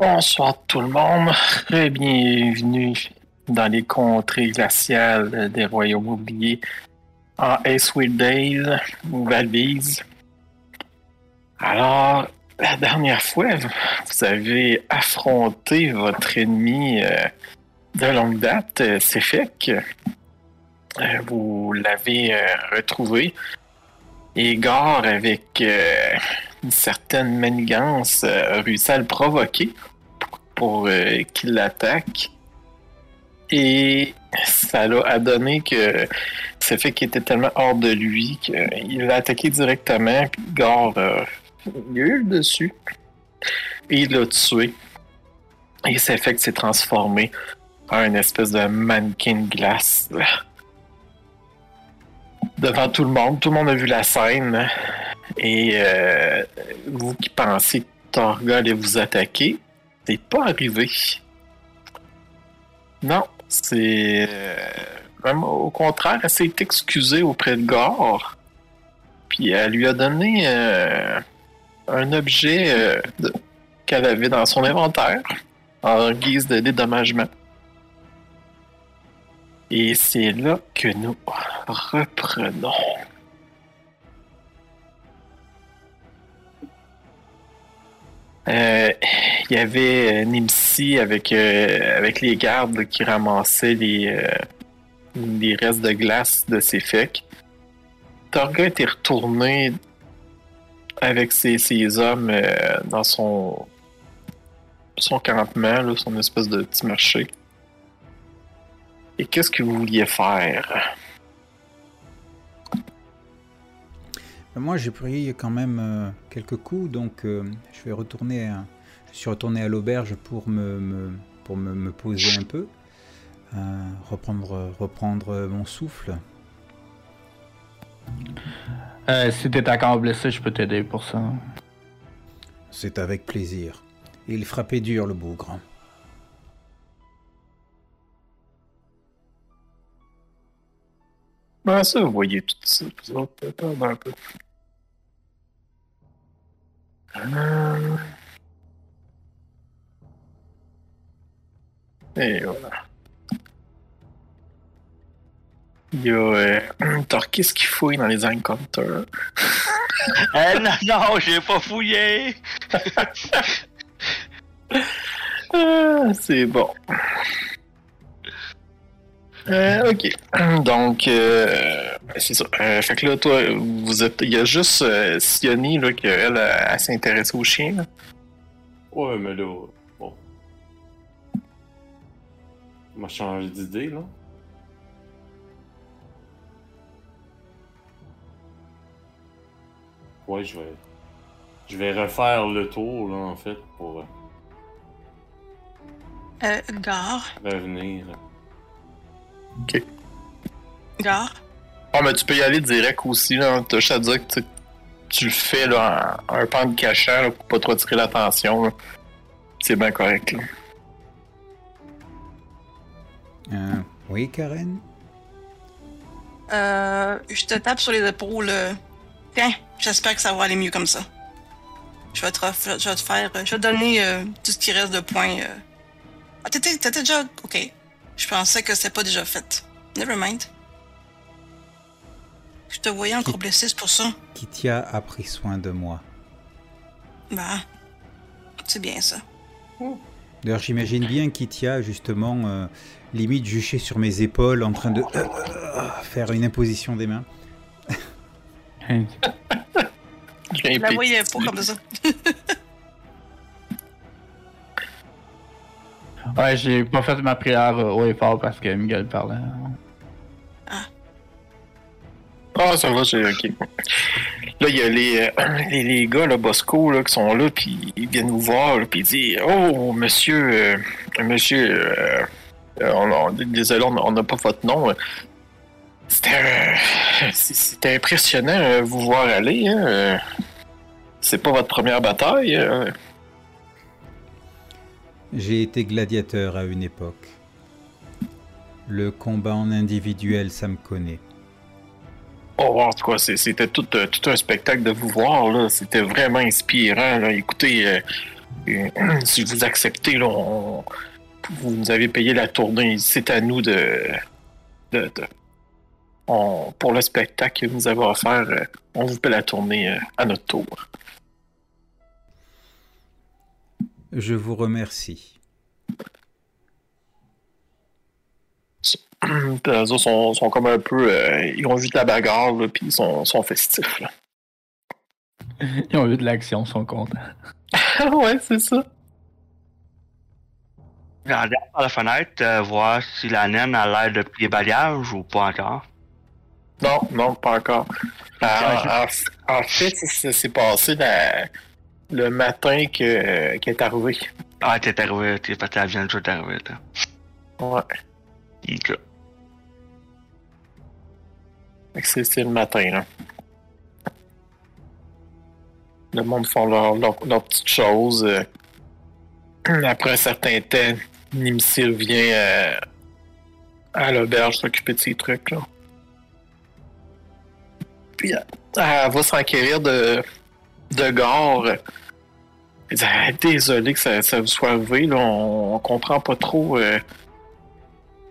Bonsoir tout le monde. Bienvenue dans les contrées glaciales des royaumes oubliés en Icewind Dale ou Valvise. Alors, la dernière fois, vous avez affronté votre ennemi euh, de longue date, euh, Sefek. Euh, vous l'avez retrouvé. Et Gar, avec une certaine manigance, a réussi à le provoquer pour qu'il l'attaque. Et ça a donné que Sefek fait était tellement hors de lui qu'il l'a attaqué directement, puis Gar eu dessus. Et il l'a tué. Et c'est fait que s'est transformé en une espèce de mannequin de glace. Devant tout le monde, tout le monde a vu la scène. Et euh, vous qui pensez que Torga allait vous attaquer, c'est pas arrivé. Non, c'est. Euh, au contraire, elle s'est excusée auprès de Gore. Puis elle lui a donné euh, un objet qu'elle avait dans son inventaire en guise de dédommagement. Et c'est là que nous reprenons. Euh, il y avait euh, Nimsi avec, avec les gardes qui ramassaient les, les restes de glace de ses fèques. Torga était retourné avec ses, hommes euh, dans son, son campement, son espèce de petit marché. Et qu'est-ce que vous vouliez faire? Ben, moi, j'ai pris quand même euh, quelques coups, donc euh, je vais retourner. je suis retourné à l'auberge pour me, pour me, poser un peu, reprendre, reprendre mon souffle. Euh, si t'es encore blessé, je peux t'aider pour ça. C'est avec plaisir. Il frappait dur le bougre. Ben ça, vous voyez tout ça, vous un peu. Euh... Et voilà. Il y a euh, Torquis qui fouille dans les encounters. eh non, non, j'ai pas fouillé! ah, c'est bon. Euh, ok. Donc, euh, c'est ça. Euh, fait que là, toi, vous êtes. Il y a juste euh, Sioni, là, qu'elle, elle, s'est intéressée au chien, là. Ouais, mais là. Bon. On m'a changé d'idée, là. Ouais, je vais. Je vais refaire le tour, là, en fait, pour. Euh, euh gare. Revenir. Ok. Gare. Ah, mais tu peux y aller direct aussi, là. T'as juste à dire que tu, le fais, là, en un pan de cachant, là, pour pas trop attirer l'attention, C'est bien correct, là. Euh, oui, Karen? Euh, je te tape sur les épaules. Tiens, j'espère que ça va aller mieux comme ça. Je vais te, je vais te faire. Je vais te donner euh, tout ce qui reste de points. Euh. Ah, t'étais, déjà. Ok. Je pensais que c'était pas déjà fait. Never mind. Je te voyais encore blessé, c'est pour ça. Kitia a pris soin de moi. Bah. C'est bien ça. D'ailleurs, j'imagine bien Kitia, justement, euh, limite juché sur mes épaules, en train de faire une imposition des mains. Je la voyais pas comme ça. ouais, j'ai pas fait ma prière haut et fort parce que Miguel parlait. Ah. Ah, ça va, c'est ok. Là, il y a les, euh, les, les, gars, le Bosco, là, qui sont là, puis ils viennent nous voir, puis ils disent Oh, monsieur, euh, monsieur, euh, on, désolé, on n'a pas votre nom. C'était impressionnant euh, vous voir aller. Hein. Euh. C'est pas votre première bataille. J'ai été gladiateur à une époque. Le combat en individuel, ça me connaît. Oh, en tout cas, c'était tout, euh, tout, un spectacle de vous voir. C'était vraiment inspirant. Écoutez, Et, si vous acceptez, là, vous nous avez payé la tournée. C'est à nous de. pour le spectacle que vous avez offert, euh, on vous paie la tournée euh, à notre tour. Je vous remercie. Puis Les autres sont, sont comme un peu. euh, ils ont vu de la bagarre, là, puis ils sont, sont festifs. Là. Ils ont eu de l'action, ils sont contents. ouais, c'est ça. Je regarde par la fenêtre, euh, voir si la naine a l'air de plier bagage ou pas encore. Non, non, pas encore. Euh, en, en fait, s'est passé la- le matin que, qu'elle est arrivée. Ah, t'es arrivé, t'es parti à de tout arriver, là. Ouais. Ok. Fait que C'est, c'est le matin, là. Le monde font leurs leur, leurs petites choses. euh. Après un certain temps, Nimsil vient euh, à l'auberge s'occuper de ses trucs, là. Puis elle, elle va s'enquérir de, de Ah, Désolé que ça, vous soit arrivé, là. On, on comprend pas trop. euh,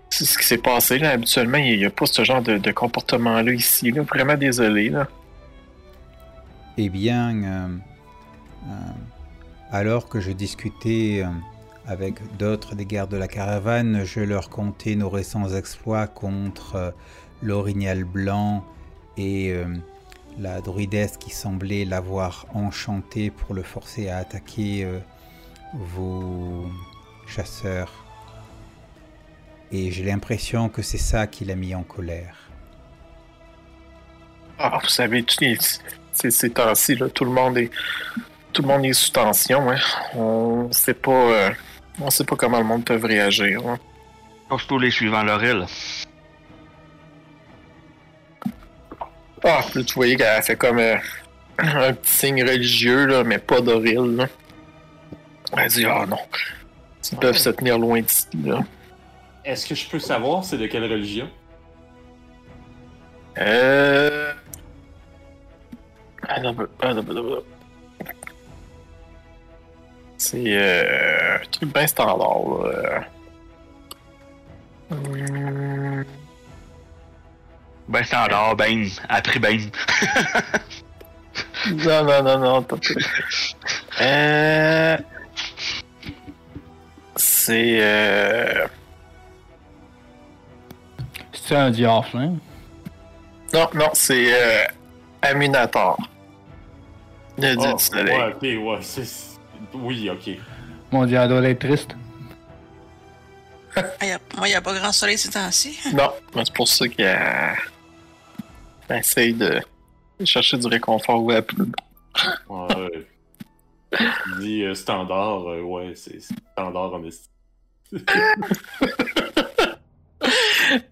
ce qui s'est passé là. Habituellement, il n'y a pas ce genre de, comportement-là ici. Là. Vraiment désolé. Là. Eh bien, euh, euh, alors que je discutais avec d'autres des gardes de la caravane, je leur contais nos récents exploits contre l'orignal blanc et la druidesse qui semblait l'avoir enchanté pour le forcer à attaquer euh, vos chasseurs. Et j'ai l'impression que c'est ça qui l'a mis en colère. Ah, vous savez, ces, temps-ci, là, tout le monde est. Tout le monde est sous tension. Hein. On sait pas. euh, on sait pas comment le monde peut réagir. hein. Surtout les suivants Laurel. Ah, puis là, tu voyais qu'elle fait comme euh, un petit signe religieux, là, mais pas d'oril. là. Elle dit Ah non. Ils peuvent se tenir loin d'ici. Là. Est-ce que je peux savoir c'est de quelle religion? Euh. Ah, bah, ah, bah, bah. C'est euh, un truc bien standard. Là. Hum, Ben standard, ben, après ben. Non, non, non, non. t'as Euh... C'est. Euh... C'est un diable, hein? Non, non, c'est euh, Aminator. Le dieu Ah, du soleil. ouais, ok, ouais, c'est... c'est- Oui, ok. Mon dieu, elle doit être triste. Ah, y a- Moi, il n'y a pas grand soleil ces temps-ci. Non, mais c'est pour ça qu'il a... essaye de chercher du réconfort. Ouais. Il dit euh, standard, euh, ouais, c'est standard en esti. C'est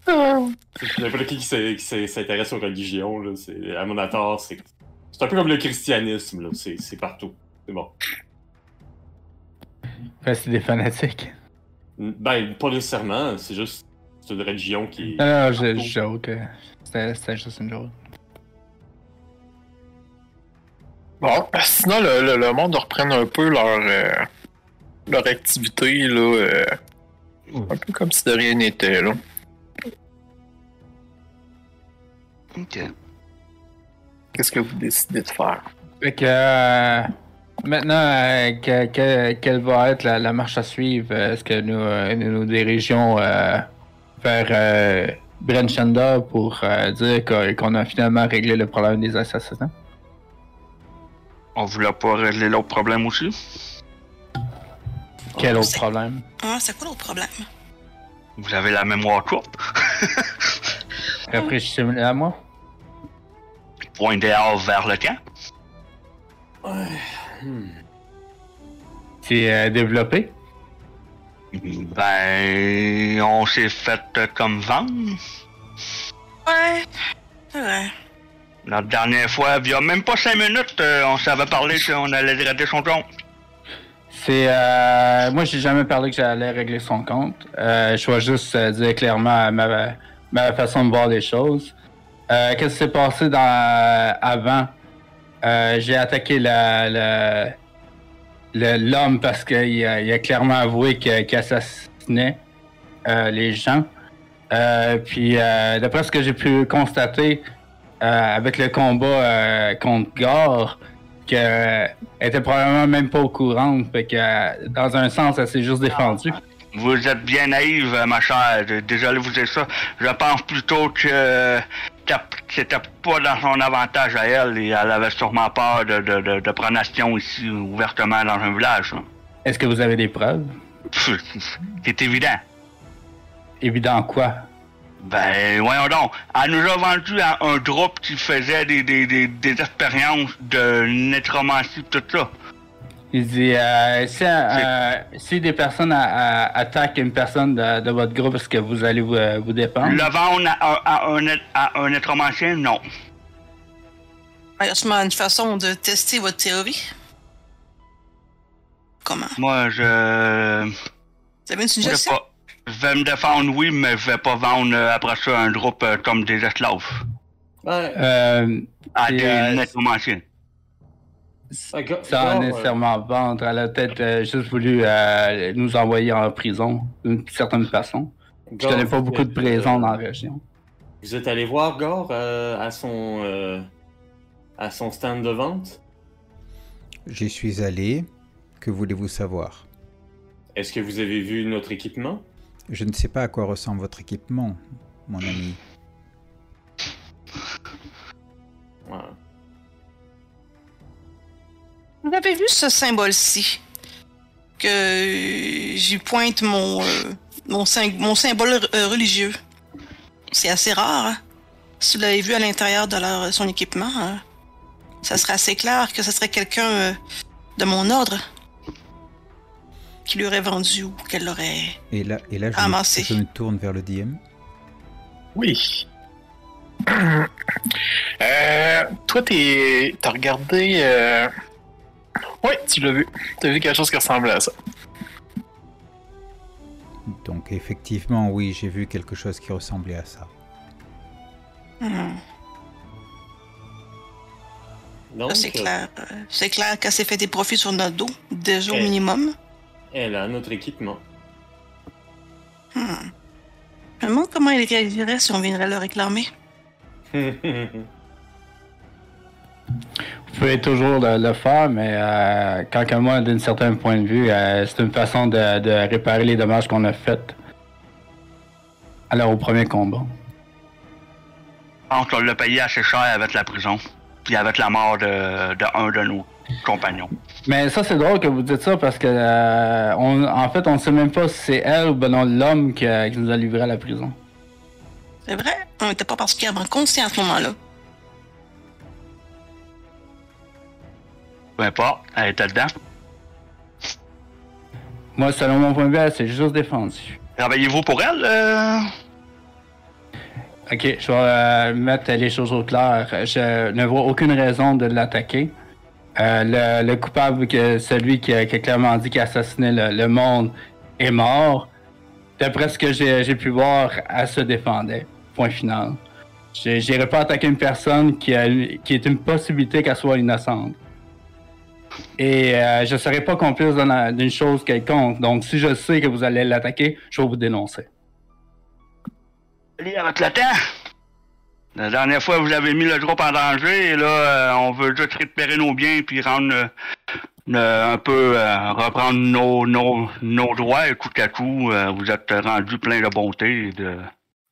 n'importe qui qui s'intéresse aux religions, là, c'est Amonator, c'est c'est un peu comme le christianisme, là, c'est c'est partout. C'est bon. C'est des fanatiques. Ben, pas nécessairement, c'est juste c'est une religion qui. Non, non, je, je joke. euh, C'était juste une joke. Bon, sinon, le, le, le monde reprenne un peu leur, euh, leur activité, là. euh, un peu comme si de rien n'était, là. Ok. Qu'est-ce que vous décidez de faire? Fait que euh, maintenant, euh, que- que- quelle va être la, la marche à suivre? Est-ce que nous euh, nous, nous dirigeons vers euh, Brenchanda pour euh, dire qu'on a finalement réglé le problème des assassinats? On voulait pas régler l'autre problème aussi? Quel autre c'est- problème? Ah, c'est quoi l'autre problème? Vous avez la mémoire courte? Rafraîchissez-le à moi. Point dehors vers le camp? C'est euh, développé? Ben, on s'est fait comme vendre. Ouais, c'est vrai. La dernière fois, il y a même pas cinq minutes, euh, on s'avait parlé qu'on allait gratter son compte. C'est. Euh, moi, j'ai jamais parlé que j'allais régler son compte. Euh, je vais juste euh, dire clairement ma, ma façon de voir les choses. Euh, Qu'est-ce qui s'est passé dans, avant? Euh, j'ai attaqué la, l'homme parce qu'il a, clairement avoué qu'il assassinait euh, les gens. Euh, puis euh, d'après ce que j'ai pu constater euh, avec le combat contre Gore, qu'elle était probablement même pas au courant. Fait que dans un sens, elle s'est juste défendue. Vous êtes bien naïve, ma chère. Désolé vous dire ça. Je pense plutôt que c'était pas dans son avantage à elle et elle avait sûrement peur de, de, de, de prendre action ici ouvertement dans un village. hein. Est-ce que vous avez des preuves? C'est évident. Évident quoi? Ben, voyons donc. Elle nous a vendu à un groupe qui faisait des, des, des, des expériences de nécromancie tout ça. Il dit euh, si, euh, si des personnes a- a- attaquent une personne de, de votre groupe, est-ce que vous allez vous, euh, vous défendre? Le vendre à, à, à un, un nécromancien, non. Il y a sûrement une façon de tester votre théorie. Comment? Moi, je... Vous avez une Je vais suggestion? pas. Je vais me défendre, oui, mais je vais pas vendre euh, après ça un groupe comme des esclaves Ouais. Euh, à des euh, nécromanciens. Sans euh, nécessairement vendre, elle a peut-être euh, juste voulu euh, nous envoyer en prison d'une certaine façon. Je Gore, connais pas beaucoup de êtes, prisons euh, dans la région. Vous êtes allé voir Gore euh, à son euh, à son stand de vente? J'y suis allé. Que voulez-vous savoir? Est-ce que vous avez vu notre équipement? Je ne sais pas à quoi ressemble votre équipement, mon ami. Ouais. Vous avez vu ce symbole-ci? Que j'y pointe mon, euh, mon, sym- mon symbole euh, religieux. C'est assez rare. hein? Si vous l'avez vu à l'intérieur de leur, son équipement, hein, ça serait assez clair que ce serait quelqu'un euh, de mon ordre qui lui aurait vendu ou qu'elle l'aurait. Et là, et là je, Ramassé. me, je me tourne vers le DM. Oui. Euh, toi, t'es, t'as regardé. Euh... Oui, tu l'as vu. T'as vu quelque chose qui ressemblait à ça. Donc effectivement, oui, j'ai vu quelque chose qui ressemblait à ça. Hmm, Donc, c'est euh, clair. euh, c'est clair qu'elle s'est fait des profits sur notre dos, déjà au minimum. elle a notre équipement. Hmm. Je me demande comment elle réagirait si on viendrait le réclamer. Vous pouvez toujours le, le faire, mais euh, quand que moi, d'un certain point de vue, euh, c'est une façon de, de réparer les dommages qu'on a faits. Alors au premier combat. Je pense qu'on l'a payé assez cher avec la prison. Puis avec la mort de, de un de nos compagnons. Mais ça, c'est drôle que vous dites ça parce que, euh, on, en fait, on ne sait même pas si c'est elle ou ben non l'homme qui, qui nous a livré à la prison. C'est vrai, on n'était pas particulièrement conscients à ce moment-là. Peu importe, elle était dedans. Moi, selon mon point de vue, elle s'est juste défendue. Travaillez-vous pour elle? euh? Ok, je vais euh, mettre les choses au clair. Je ne vois aucune raison de l'attaquer. Euh, le, le coupable, que celui qui a, qui a clairement dit qu'il a assassiné le, le monde, est mort. D'après ce que j'ai pu voir, elle se défendait. Point final. Je n'irai pas attaquer une personne qui, a, qui est une possibilité qu'elle soit innocente. Et euh, je ne serai pas complice d'une chose quelconque. Donc, si je sais que vous allez l'attaquer, je vais vous dénoncer. Allez, avec le temps. La dernière fois, vous avez mis le groupe en danger et là, euh, on veut juste récupérer nos biens puis rendre euh, euh, un peu, reprendre nos, nos, nos droits et coup à coup, vous êtes rendu plein de bonté et de...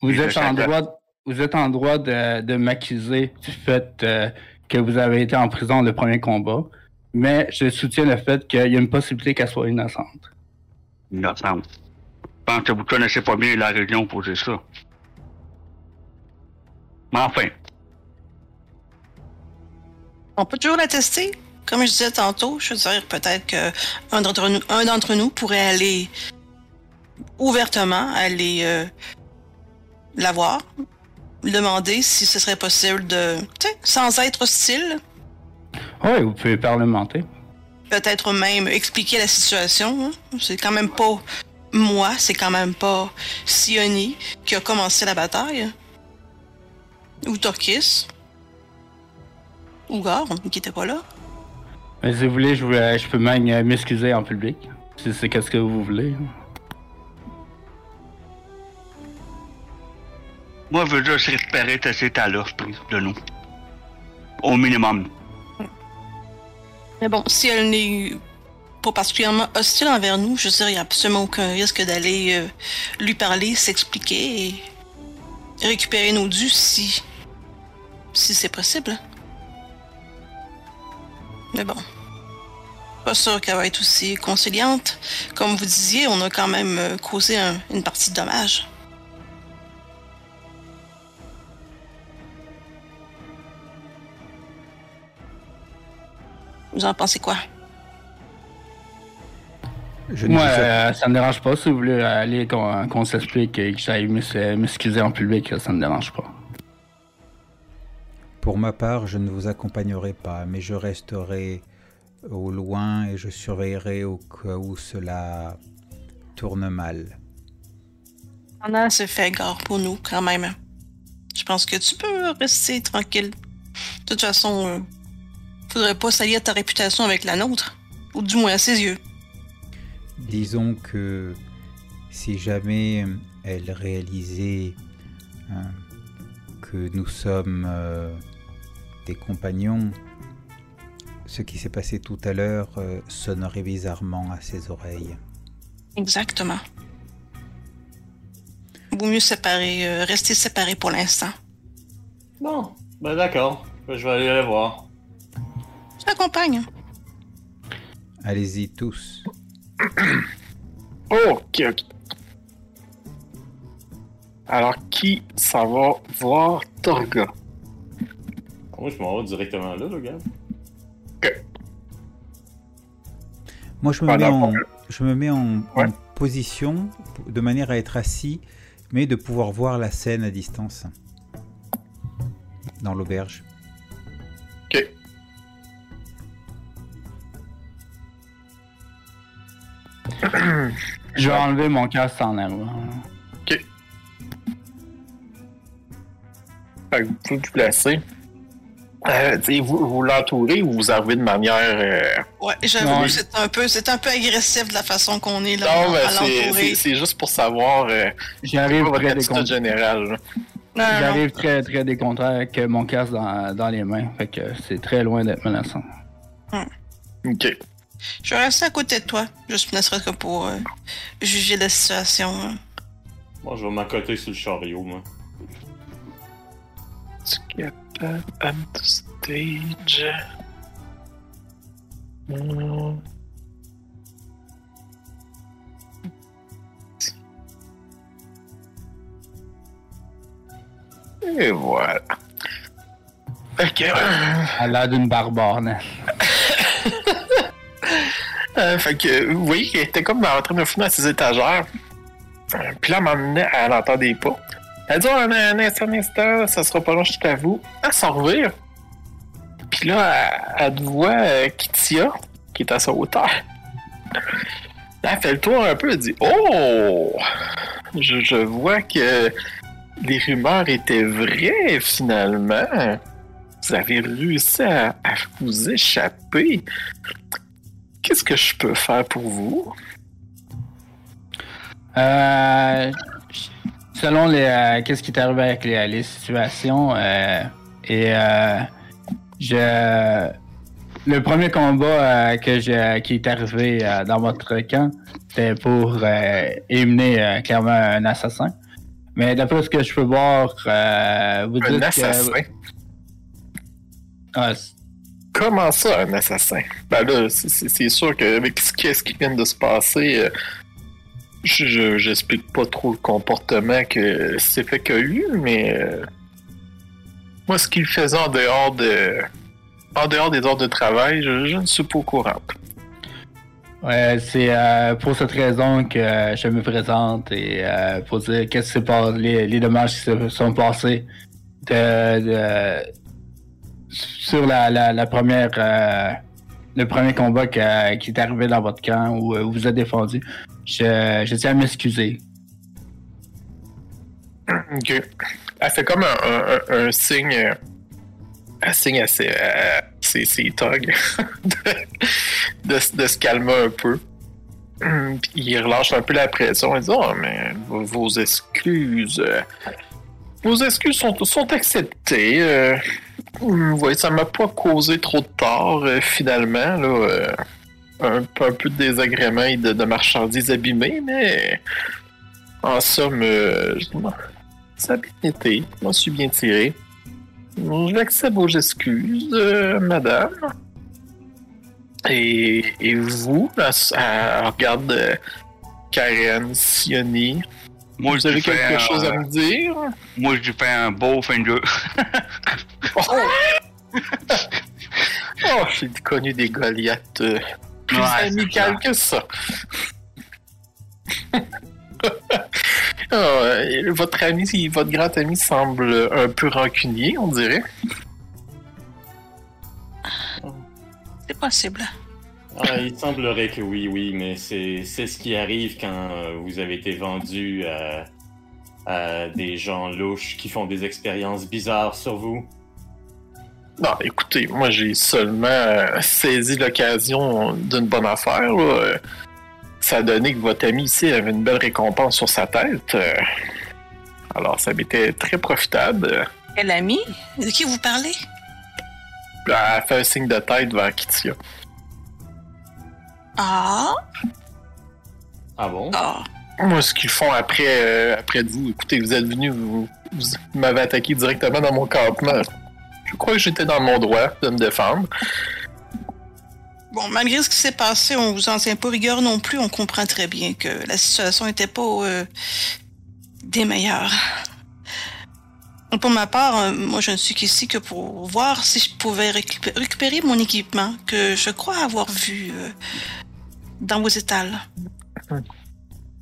Vous êtes, en droit, vous êtes en droit de, de m'accuser du fait que vous avez été en prison le premier combat, mais je soutiens le fait qu'il y a une possibilité qu'elle soit innocente. innocente. Je pense que vous connaissez pas bien la région pour dire ça. Mais enfin, On peut toujours la tester. Comme je disais tantôt, je veux dire, peut-être qu'un d'entre nous, un d'entre nous pourrait aller ouvertement, aller euh, la voir, lui demander si ce serait possible de, tu sais, sans être hostile, Oui, vous pouvez parlementer. peut-être même expliquer la situation. hein. C'est quand même pas moi, c'est quand même pas Sioni qui a commencé la bataille. Ou Torkis. Ou Gar, qui était pas là. Mais si vous voulez, je, euh, je peux même euh, m'excuser en public. Si c'est qu'est-ce que vous voulez. Moi, je veux juste récupérer cet état-là de nous. Au minimum. Mais bon, si elle n'est pas particulièrement hostile envers nous, je veux dire, il n'y a absolument aucun risque d'aller euh, lui parler, s'expliquer et récupérer nos dus si. si c'est possible. Mais bon. Pas sûr qu'elle va être aussi conciliante. Comme vous disiez, on a quand même euh, causé un- une partie de dommages. Vous en pensez quoi? Je ne Moi, euh, ça me dérange pas. Si vous voulez aller qu'on qu'on s'explique et que j'aille m'ex- m'excuser en public, ça me dérange pas. Pour ma part, je ne vous accompagnerai pas, mais je resterai au loin et je surveillerai au cas où cela tourne mal. Pendant c'est fait gare pour nous, quand même. Je pense que tu peux rester tranquille. De toute façon, euh, faudrait pas salir ta réputation avec la nôtre. Ou du moins à ses yeux. Disons que si jamais elle réalisait hein, que nous sommes euh, des compagnons, ce qui s'est passé tout à l'heure euh, sonnerait bizarrement à ses oreilles. Exactement. Vaut mieux séparer, euh, rester séparés pour l'instant. Bon, ben d'accord. Ben, Je vais aller les voir. Je t'accompagne. Allez-y tous. Ok, ok. Alors, qui s'en va voir Torga? Moi, je m'en vais directement là, le gars. Moi, je me Pas mets, en, je me mets en, position de manière à être assis, mais de pouvoir voir la scène à distance dans l'auberge. Je vais enlever mon casque en avant. Fait que vous pouvez vous placer. Euh, vous, vous l'entourez ou vous arrivez de manière. euh, Ouais, j'avoue c'est un peu, c'est un peu agressif de la façon qu'on est là Non, mais c'est- juste pour savoir. Euh, J'arrive votre très non, non. J'arrive très très décontracté avec mon casque dans, dans les mains. Fait que c'est très loin d'être menaçant. Ok. Je vais rester à côté de toi, juste ne serait-ce que pour euh, juger la situation. hein. Moi, je vais m'accoter sur le chariot, moi. Get that on the stage? Hmm. Et voilà. Fait que, À l'air d'une barbare? euh, fait que, vous voyez qu'elle était comme en train de fouiller dans ses étagères. Euh, Puis là, à un moment donné, elle des pas. Elle dit, un, un instant, un instant, ça sera pas long, je t'avoue. Elle s'en revient. Puis là, elle, elle voit euh, Kitia, qui est à sa hauteur. Elle fait le tour un peu, elle dit, oh! Je, vois que les rumeurs étaient vraies, finalement. Vous avez réussi à vous échapper. Qu'est-ce que je peux faire pour vous? Euh, selon les, euh, qu'est-ce qui est arrivé avec les, les situations, euh, et je, le premier combat que j'ai, qui est arrivé dans votre camp, c'était pour éliminer clairement un assassin. Mais d'après ce que je peux voir, vous Un dites assassin? que Ah, Comment ça, un assassin? Ben là, c'est- sûr qu'avec ce ce qui vient de se passer, euh, je je- j'explique pas trop le comportement que y a eu, mais euh, moi, ce qu'il faisait en dehors de en dehors des heures de travail, je, ne suis pas au courant. Ouais, c'est euh, pour cette raison que je me présente et pour dire qu'est-ce qui s'est passé, les, les dommages qui se sont passés de, de- sur la, la, première euh, le premier combat qui, a- est arrivé dans votre camp où euh, vous êtes défendu. Je, tiens à m'excuser. Ok. Elle fait comme un, un- signe, euh, un signe euh, assez ses, thugs de, de, se- calmer un peu. Hum, Puis il relâche un peu la pression. Il dit Oh, mais vos, excuses. euh, vos excuses sont, sont acceptées. euh, voyez, ça m'a pas causé trop de tort, euh, finalement. Là, euh, un, peu- un peu de désagrément et de, marchandises abîmées, mais en somme, euh, je- ça a bien été. Je m'en suis bien tiré. J'accepte vos excuses, madame. Et, et vous, elle, elle regarde Karen, Sioni. Moi, Vous avez quelque un- chose à me dire? Moi, je fais un beau fin de. Oh, j'ai connu des Goliaths euh, plus Ouais, amicales que ça. Ah, euh, votre ami, votre grand ami semble un peu rancunier, on dirait. C'est possible. Ah, il semblerait que oui, oui, mais c'est c'est ce qui arrive quand euh, vous avez été vendu à, à des gens louches qui font des expériences bizarres sur vous. Non, écoutez, moi j'ai seulement euh, saisi l'occasion d'une bonne affaire. là. Ça a donné que votre ami ici avait une belle récompense sur sa tête. euh, Alors ça m'était très profitable. Quel ami? De qui vous parlez? Elle a fait un signe de tête vers Kitia. Ah, Ah bon? ah. Moi, ce qu'ils font après, euh, après vous, écoutez, vous êtes venu, vous, vous m'avez attaqué directement dans mon campement. Je crois que j'étais dans mon droit de me défendre. Bon, malgré ce qui s'est passé, on vous en tient pas rigueur non plus. On comprend très bien que la situation n'était pas euh, des meilleures. Pour ma part, euh, moi, je ne suis qu'ici que pour voir si je pouvais récupé- récupérer mon équipement que je crois avoir vu euh, dans vos étals.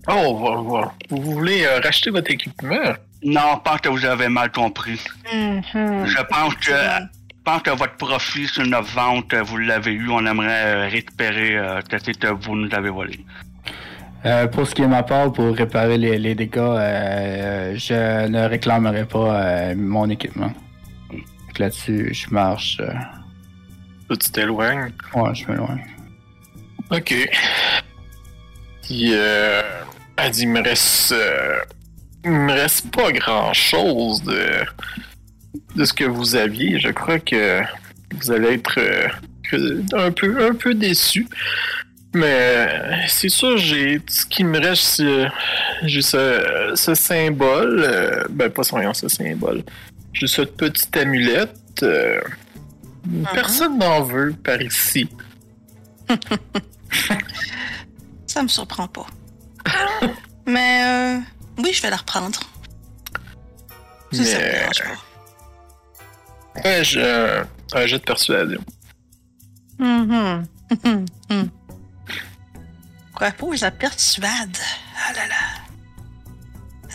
Oh, vous voulez euh, racheter votre équipement? Non, je pense que vous avez mal compris. Mhm. Je pense que, je pense que votre profit sur notre vente, euh, vous l'avez eu. On aimerait euh, récupérer euh, ce que vous nous avez volé. Euh, pour ce qui est de ma part, pour réparer les, les dégâts, euh, je ne réclamerai pas euh, mon équipement. Donc Là-dessus, je marche. euh, tu t'éloignes? ouais, je m'éloigne. Ok. Puis, euh, elle dit, il me reste, euh, il me reste pas grand chose de, de ce que vous aviez. Je crois que vous allez être euh, un peu, un peu déçu. Mais c'est sûr, j'ai ce qui me reste, j'ai ce, ce symbole. ben, pas son ce symbole. J'ai cette petite amulette. euh, Personne n'en veut par ici. Ça me surprend pas. Mais euh, oui, je vais la reprendre. Si ça vous Mais- dérange pas. Ouais, j'ai un, un jet de persuasion. Mhm. Mhm. Quoi pour la persuade? Ah là là.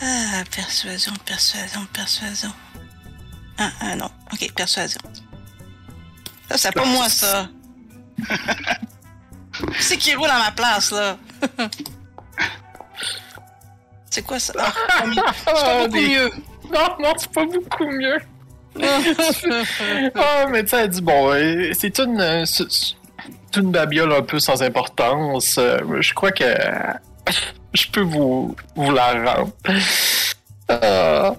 Ah, persuasion, persuasion, persuasion. Ah, ah non. Ok, persuasion. Ça, c'est pas moi, ça. c'est qui roule à ma place, là? c'est quoi ça? Ah, pas mieux. c'est pas beaucoup des- mieux. Non, non, c'est pas beaucoup mieux. Ah, mais tu sais, elle dit, bon, euh, c'est une, euh, une babiole un peu sans importance. Euh, Je crois que je peux vous, vous la rendre. Ah.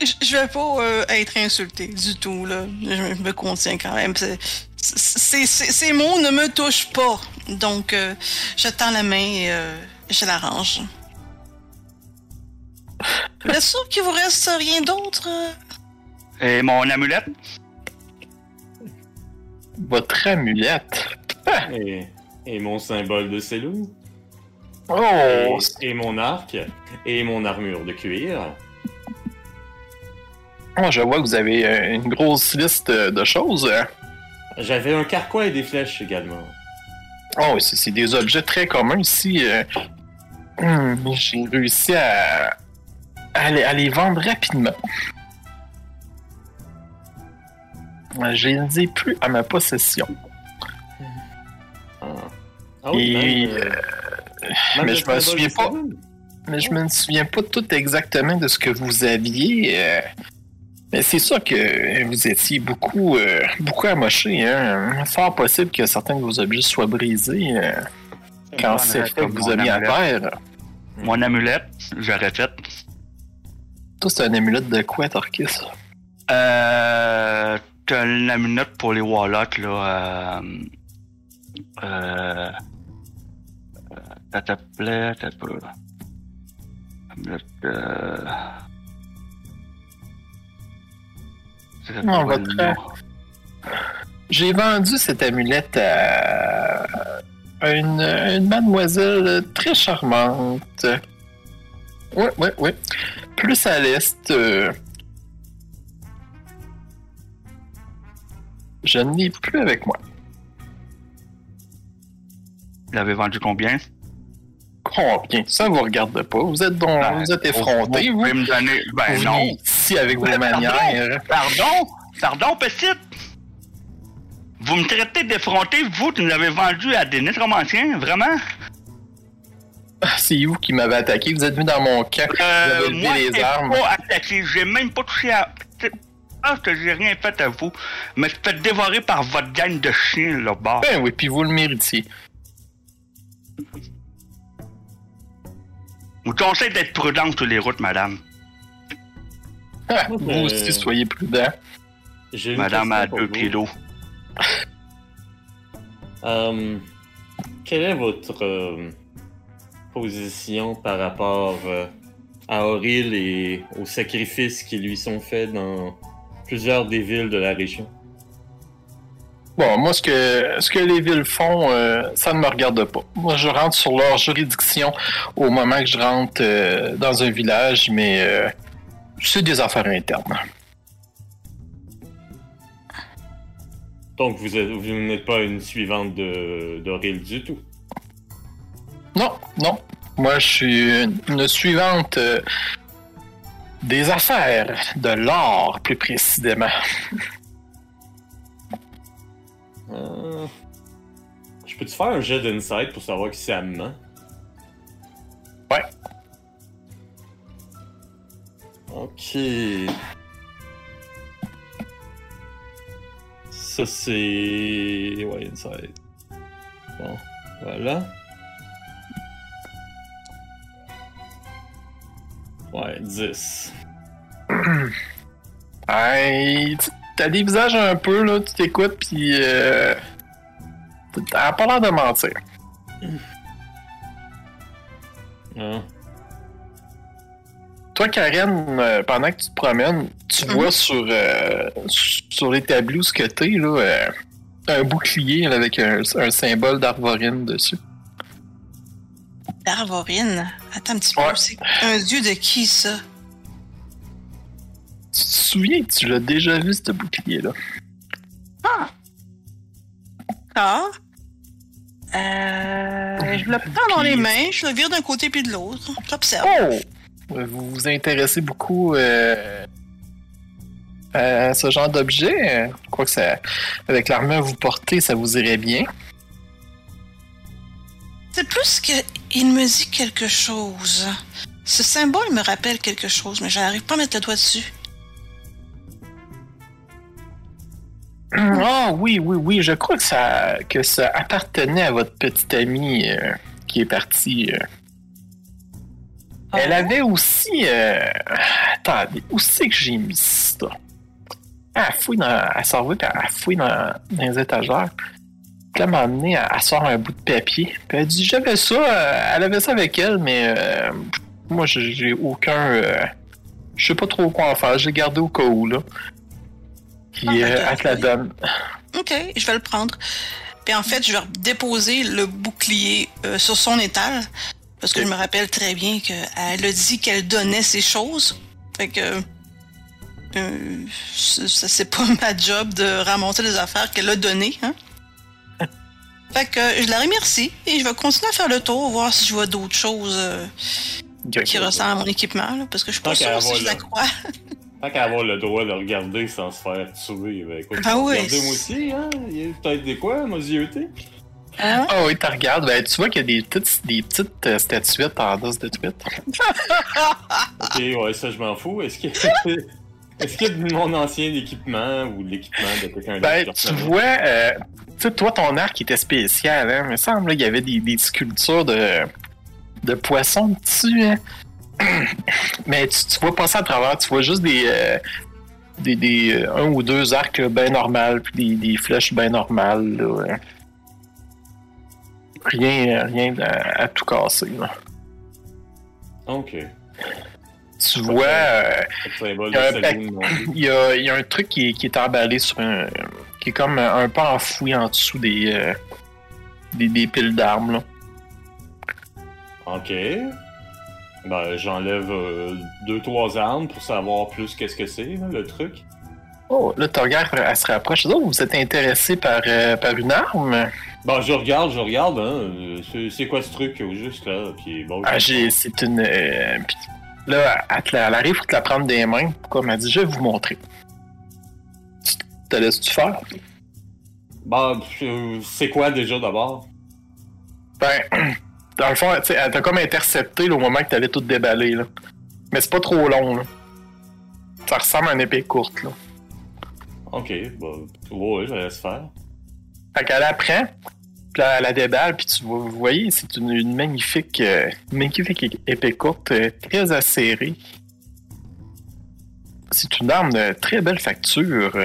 Je je vais pas euh, être insulté du tout, là. Je me contiens quand même. Ces mots ne me touchent pas. Donc, euh, je tends la main et euh, je la range. Êtes sûr qu'il vous reste rien d'autre? euh? Et mon amulette? Votre amulette. Et, et mon symbole de Célou. Oh, Et, et mon arc. Et mon armure de cuir. moi, je vois que vous avez une grosse liste de de choses. J'avais un carquois et des flèches également. Oh, c'est des objets très communs ici. euh. Hum, J'ai réussi à, à les, à les vendre rapidement. Euh, Je les ai plus à ma possession. Ah, Ah oui, Et, même, euh, mais même je me souviens pas. Mais je me souviens pas tout exactement de ce que vous aviez. euh. Mais c'est sûr que vous étiez beaucoup, euh, beaucoup amoché. Hein? Fort possible que certains de vos objets soient brisés euh, quand c'est fait que vous mis à terre. Mon amulette, j'aurais fait. Toi, c'est un amulette de quoi, Torquis? Euh, t'as une amulette pour les Wallocks, là. Euh, euh, ça t'appelait, t'as peu. Amulette, euh... Non, votre- nom? J'ai vendu cette amulette à, une, une mademoiselle très charmante. Ouais, ouais, ouais. Plus à l'est. euh, Je ne l'ai plus avec moi. Vous l'avez vendu combien? Combien? Ça vous regarde pas. Vous êtes donc, Ben, vous êtes effronté, Vous vous. pouvez me donner. Ben non. Ici avec vos pardon. manières. Pardon? Pardon, petite? Vous me traitez d'effronté, vous, qui nous l'avez vendu à des nécromanciens, vraiment? Ah, C'est vous qui m'avez attaqué. Vous êtes venu dans mon camp. vous Euh, avez levé moi, les j'ai armes. pas attaqué, j'ai même pas touché à... Ah, que j'ai rien fait à vous. Mais je fais dévorer par votre gang de chiens, là-bas. Ben oui, puis vous le méritiez. Je vous conseille d'être prudent sur les routes, madame. Vous aussi, soyez une Madame 2 vous. kilos. Euh, quelle est votre euh, position par rapport euh, à Auril et aux sacrifices qui lui sont faits dans plusieurs des villes de la région? Bon, moi, ce que, ce que les villes font, euh, ça ne me regarde pas. Moi, je rentre sur leur juridiction au moment que je rentre euh, dans un village, mais euh, c'est des affaires internes. Donc vous, êtes- vous n'êtes pas une suivante de d'Auril du tout? Non, non. Moi, je suis une, une suivante euh, des affaires, de l'or, plus précisément. Euh, Je peux-tu faire un jet d'insight pour savoir qui me ment? Ouais. Ok. Ça c'est. Ouais, inside. Bon, voilà. Ouais, 10. Hey, t'as des visages un peu, là, tu t'écoutes, puis euh, t'as pas l'air de mentir. Hein? Toi, Karen, euh, pendant que tu te promènes, tu Mhm. vois sur, euh, sur les tableaux ce que t'es, là, euh, un bouclier là, avec un, un symbole d'Arvorine dessus. Darvorine. Attends un petit Ouais. peu. C'est un dieu de qui, ça? Tu te souviens que tu l'as déjà vu, ce bouclier-là? Ah. Euh, je le prends dans les mains, je le vire d'un côté puis de l'autre. J'observe. Oh! Vous vous intéressez beaucoup euh, à ce genre d'objet? Je crois que ça, avec l'armure que vous portez, ça vous irait bien. C'est plus que il me dit quelque chose. Ce symbole me rappelle quelque chose, mais j'arrive pas à mettre le doigt dessus. Ah oui, oui, oui, je crois que ça, que ça appartenait à votre petite amie euh, qui est partie. euh. Elle Ah, avait aussi. Euh... Attendez, où c'est que j'ai mis ça? Ah, elle fouille dans. Elle vite, elle fouille dans, dans les étagères. Puis là, elle m'a amené, elle, elle sort un bout de papier. Puis elle dit J'avais ça, euh, elle avait ça avec elle, mais euh, moi, j'ai aucun. euh, je sais pas trop quoi en faire. J'ai gardé au cas où, là. Puis Ah, elle te la ok. donne. Ok, je vais le prendre. Puis en fait, je vais déposer le bouclier euh, sur son étal. Parce que je me rappelle très bien qu'elle a dit qu'elle donnait ses choses. Fait que. euh, c'est pas ma job de ramonter les affaires qu'elle a données. Hein? Fait que je la remercie et je vais continuer à faire le tour, voir si je vois d'autres choses euh, qui ressemblent à mon équipement. là, parce que je suis pas sûre si je la crois. Tant qu'à avoir le droit de regarder sans se faire tuer, ben écoute, Ah oui. regardez moi aussi, hein? Il y a peut-être des quoi, nos yeutés? Ah oui, tu regardes, ben, tu vois qu'il y a des petites, des petites euh, statuettes en dos de tweet. Ok, ouais, ça je m'en fous. Est-ce que. Est-ce qu'il y a de mon ancien équipement ou de l'équipement de quelqu'un Ben, d'autre? tu vois, euh, tu sais, toi, ton arc était spécial, hein. Il me semble qu'il y avait des, des sculptures de, de poissons dessus, hein. Mais tu, tu vois passer à travers, tu vois juste des. euh, des, des euh, un ou deux arcs bien normaux, puis des, des flèches bien normales, là. hein. Rien, rien à, à tout casser, là. Ok. Tu vois. euh, Il y a. Il y a, y a un truc qui est, qui est emballé sur un. qui est comme un peu enfoui en dessous des. euh, des, des piles d'armes, là. Ok. Ben, j'enlève euh, deux, trois armes pour savoir plus qu'est-ce que c'est, le truc. Oh, là, tu regardes, elle se rapproche. Oh, vous êtes intéressé par, euh, par une arme? Ben, je regarde, je regarde, hein. C'est, quoi ce truc, au juste, là? Puis, bon, Ah, j'ai, c'est une. euh, puis là, elle, te la- elle arrive pour te la prendre des mains. Pourquoi? Elle m'a dit, je vais vous montrer. Tu te laisses-tu faire? Ben, c'est quoi déjà d'abord? Ben, dans le fond, elle t'a comme intercepté là, au moment que t'allais tout déballer, là. Mais c'est pas trop long, là. Ça ressemble à une épée courte, là. Ok, ben, ouais, je laisse faire. Fait qu'elle apprend, puis là, elle la déballe, puis tu vois- vous voyez, c'est une, une magnifique, euh, magnifique épée courte, euh, très acérée. C'est une arme de très belle facture.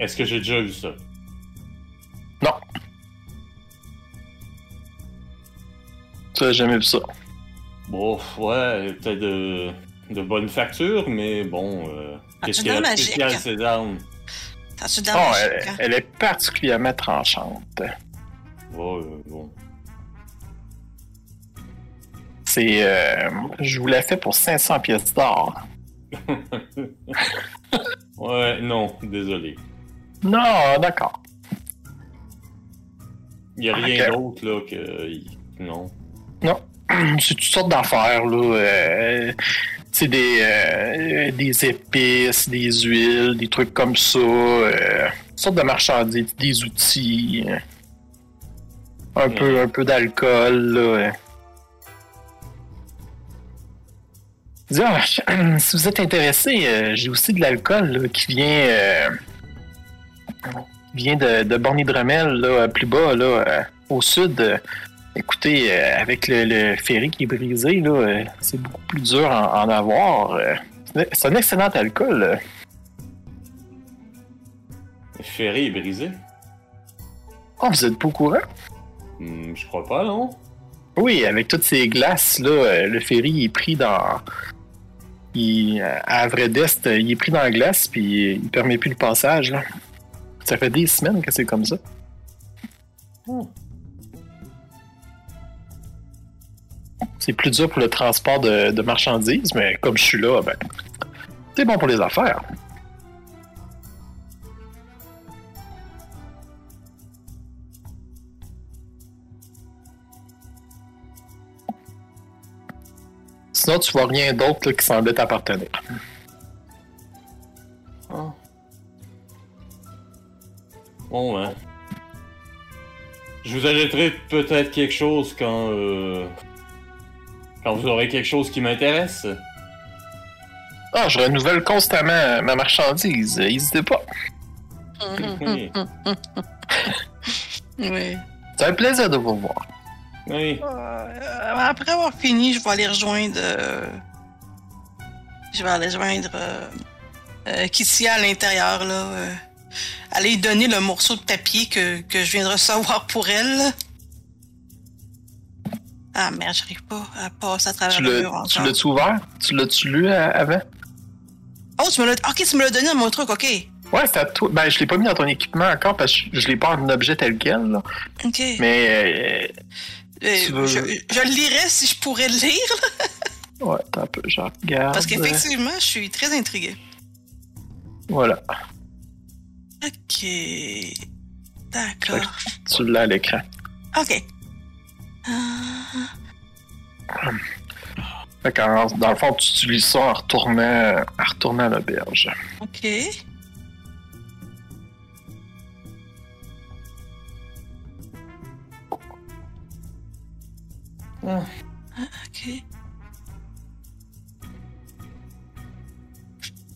Est-ce que j'ai déjà vu ça? Non. Ça, j'ai jamais vu ça? Bon, ouais, peut-être de, de bonne facture, mais bon, euh, qu'est-ce qu'il y a de spécial ces armes? T'as-tu Oh, elle, hein? elle est particulièrement tranchante. Ouais, euh, bon. C'est, euh, je vous la fais pour 500 pièces d'or. Ouais, non, désolé. Non, d'accord. Il y a rien d'autre, là, que... Non. C'est toutes sortes d'affaires, là. Euh, c'est des, euh, des épices, des huiles, des trucs comme ça. Euh, sortes de marchandises, des outils. euh, un peu, un peu d'alcool, là. si vous êtes intéressé, euh, j'ai aussi de l'alcool qui vient, vient de, de Borny-Dremel, là, plus bas, là, au sud. Écoutez, euh, avec le, le ferry qui est brisé, là, euh, c'est beaucoup plus dur à en, en avoir. euh. C'est- un excellent alcool. Le ferry est brisé? Oh, vous êtes pas au courant? Hmm, je crois pas, non? Oui, avec toutes ces glaces, là, le ferry est pris dans. Il, à Avredest, euh, il est pris dans la glace, puis il permet plus le passage. Là. Ça fait des semaines que c'est comme ça. C'est plus dur pour le transport de, marchandises, mais comme je suis là, ben, c'est bon pour les affaires. Sinon, tu vois rien d'autre qui semblait t'appartenir. Ah. Bon, hein. Je vous ajouterai peut-être quelque chose quand... euh, Quand vous aurez quelque chose qui m'intéresse. Ah, je renouvelle constamment ma marchandise. N'hésitez pas. Oui. Oui. C'est un plaisir de vous voir. oui. Euh, après avoir fini, je vais aller rejoindre. euh, je vais aller rejoindre euh, euh, Kissia à l'intérieur, là. euh, aller lui donner le morceau de papier que, que je viens de recevoir pour elle. Ah merde, j'arrive pas à passer à travers Tu le mur tu l'as-tu ouvert? Tu l'as-tu lu euh, avant? Oh, tu me l'as. Ok, tu me l'as donné à mon truc, ok. Ouais, c'est à toi. Ben, je l'ai pas mis dans ton équipement encore parce que je, je l'ai pas en objet tel quel. là. Ok. Mais, Euh, tu veux- je, je le lirais si je pourrais le lire, là, euh, ouais, attends un peu, je regarde. parce qu'effectivement, je suis très intriguée. Voilà, Ok. D'accord. tu l'as à l'écran. Ok. Ah, Fait dans le fond, tu utilises ça en retournant, en retournant à l'auberge. ok. Ah. Ah, ok.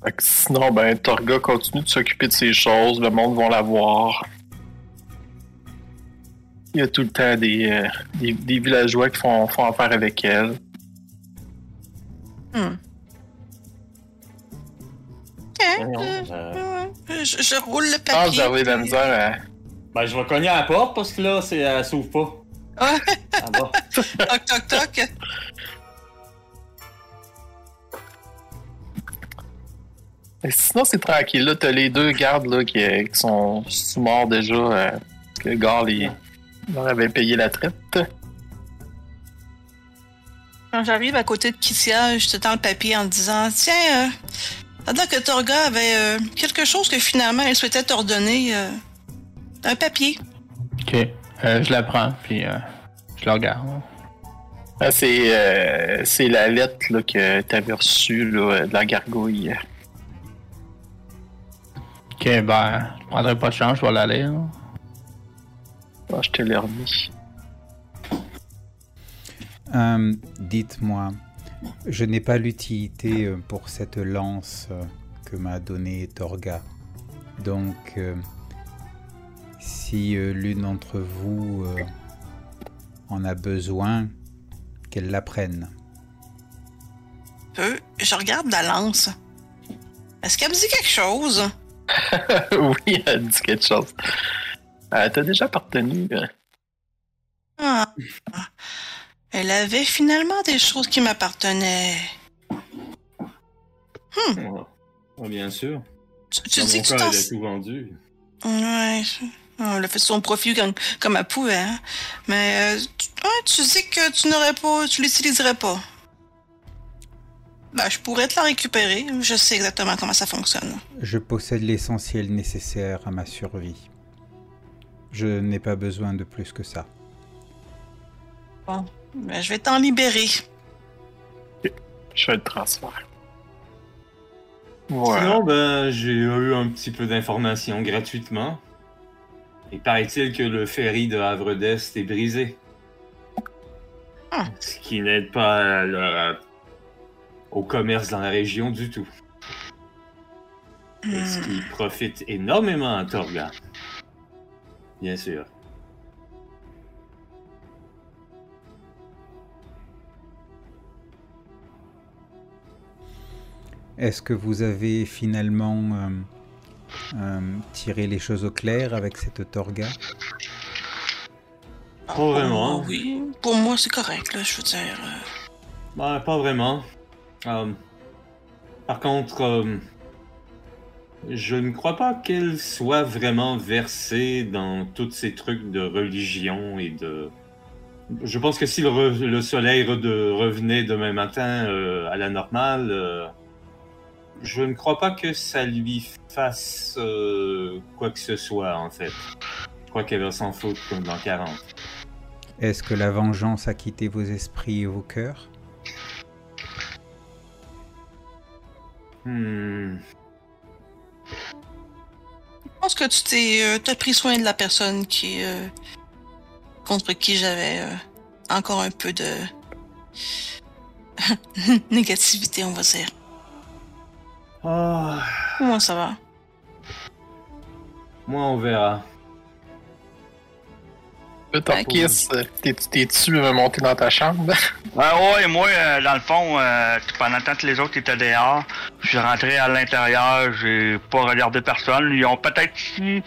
Fait que sinon, ben, Torga continue de s'occuper de ses choses, le monde va la voir. Il y a tout le temps des, euh, des, des villageois qui font, font affaire avec elle. Hmm. Euh, ouais. je, je roule le papier. vous avez de la misère Ben, je vais cogner à la porte parce que là, c'est, elle s'ouvre pas. Ouais. Ah. Toc, toc, toc. sinon, c'est tranquille. Là, t'as les deux gardes là, qui, euh, qui sont sous-morts déjà. euh, parce que Gare il leur avait payé la traite. Quand j'arrive à côté de Kitia, je te tends le papier en te disant Tiens, euh, ça que Torga avait euh, quelque chose que finalement elle souhaitait t'ordonner. Euh, un papier. Ok. Euh, je la prends, puis euh, je la regarde. Ah, c'est, euh, c'est la lettre là, que t'avais reçue là, de la gargouille. Ok, ben, je prendrai pas de chance, je vais la lire. Ah, je te l'ai remis. Euh, Dites-moi, je n'ai pas l'utilité euh, pour cette lance euh, que m'a donnée Torga. Donc, euh, si l'une d'entre vous euh, en a besoin, qu'elle la prenne. Peu. Je regarde la lance. Est-ce qu'elle me dit quelque chose? oui, elle dit quelque chose. Euh, t'as déjà appartenu. euh, Ah. Elle avait finalement des choses qui m'appartenaient. Ouais. Ouais, bien sûr. Tu, tu dis que tu t'en... elle a tout vendu. Ouais. Elle a fait son profit comme, comme elle pouvait, hein. Mais euh, tu, ouais, tu dis que tu n'aurais pas, tu l'utiliserais pas. Ben, je pourrais te la récupérer. Je sais exactement comment ça fonctionne. Je possède l'essentiel nécessaire à ma survie. Je n'ai pas besoin de plus que ça. Bon, ben, je vais t'en libérer. Je fais le transfert. Voilà. Sinon, ben, j'ai eu un petit peu d'informations gratuitement. Il paraît-il que le ferry de Havre d'Est est brisé. Ah. Ce qui n'aide pas à la- au commerce dans la région du tout. Et ce qui profite énormément à Torga. Bien sûr. Est-ce que vous avez finalement euh, euh, tiré les choses au clair avec cette Torga? Pas vraiment. Oh, oui, pour moi, c'est correct, là, je veux dire. euh, Ben, pas vraiment. Euh, par contre, euh, je ne crois pas qu'elle soit vraiment versée dans tous ces trucs de religion et de... Je pense que si le, re- le soleil re- revenait demain matin euh, à la normale, euh, je ne crois pas que ça lui fasse euh, quoi que ce soit, en fait. Je crois qu'elle va s'en foutre comme dans 40. Est-ce que la vengeance a quitté vos esprits et vos cœurs? Hmm. Je pense que tu t'es, euh, t'as pris soin de la personne qui, euh, contre qui j'avais euh, encore un peu de négativité, on va dire. Ah, Moi, ça va? moi, on verra. Torquis, euh, t'es- t'es-tu monté dans ta chambre? Ouais, ouais, moi, euh, dans le fond, euh, pendant le temps que les autres étaient dehors, je suis rentré à l'intérieur, j'ai pas regardé personne. Ils ont peut-être si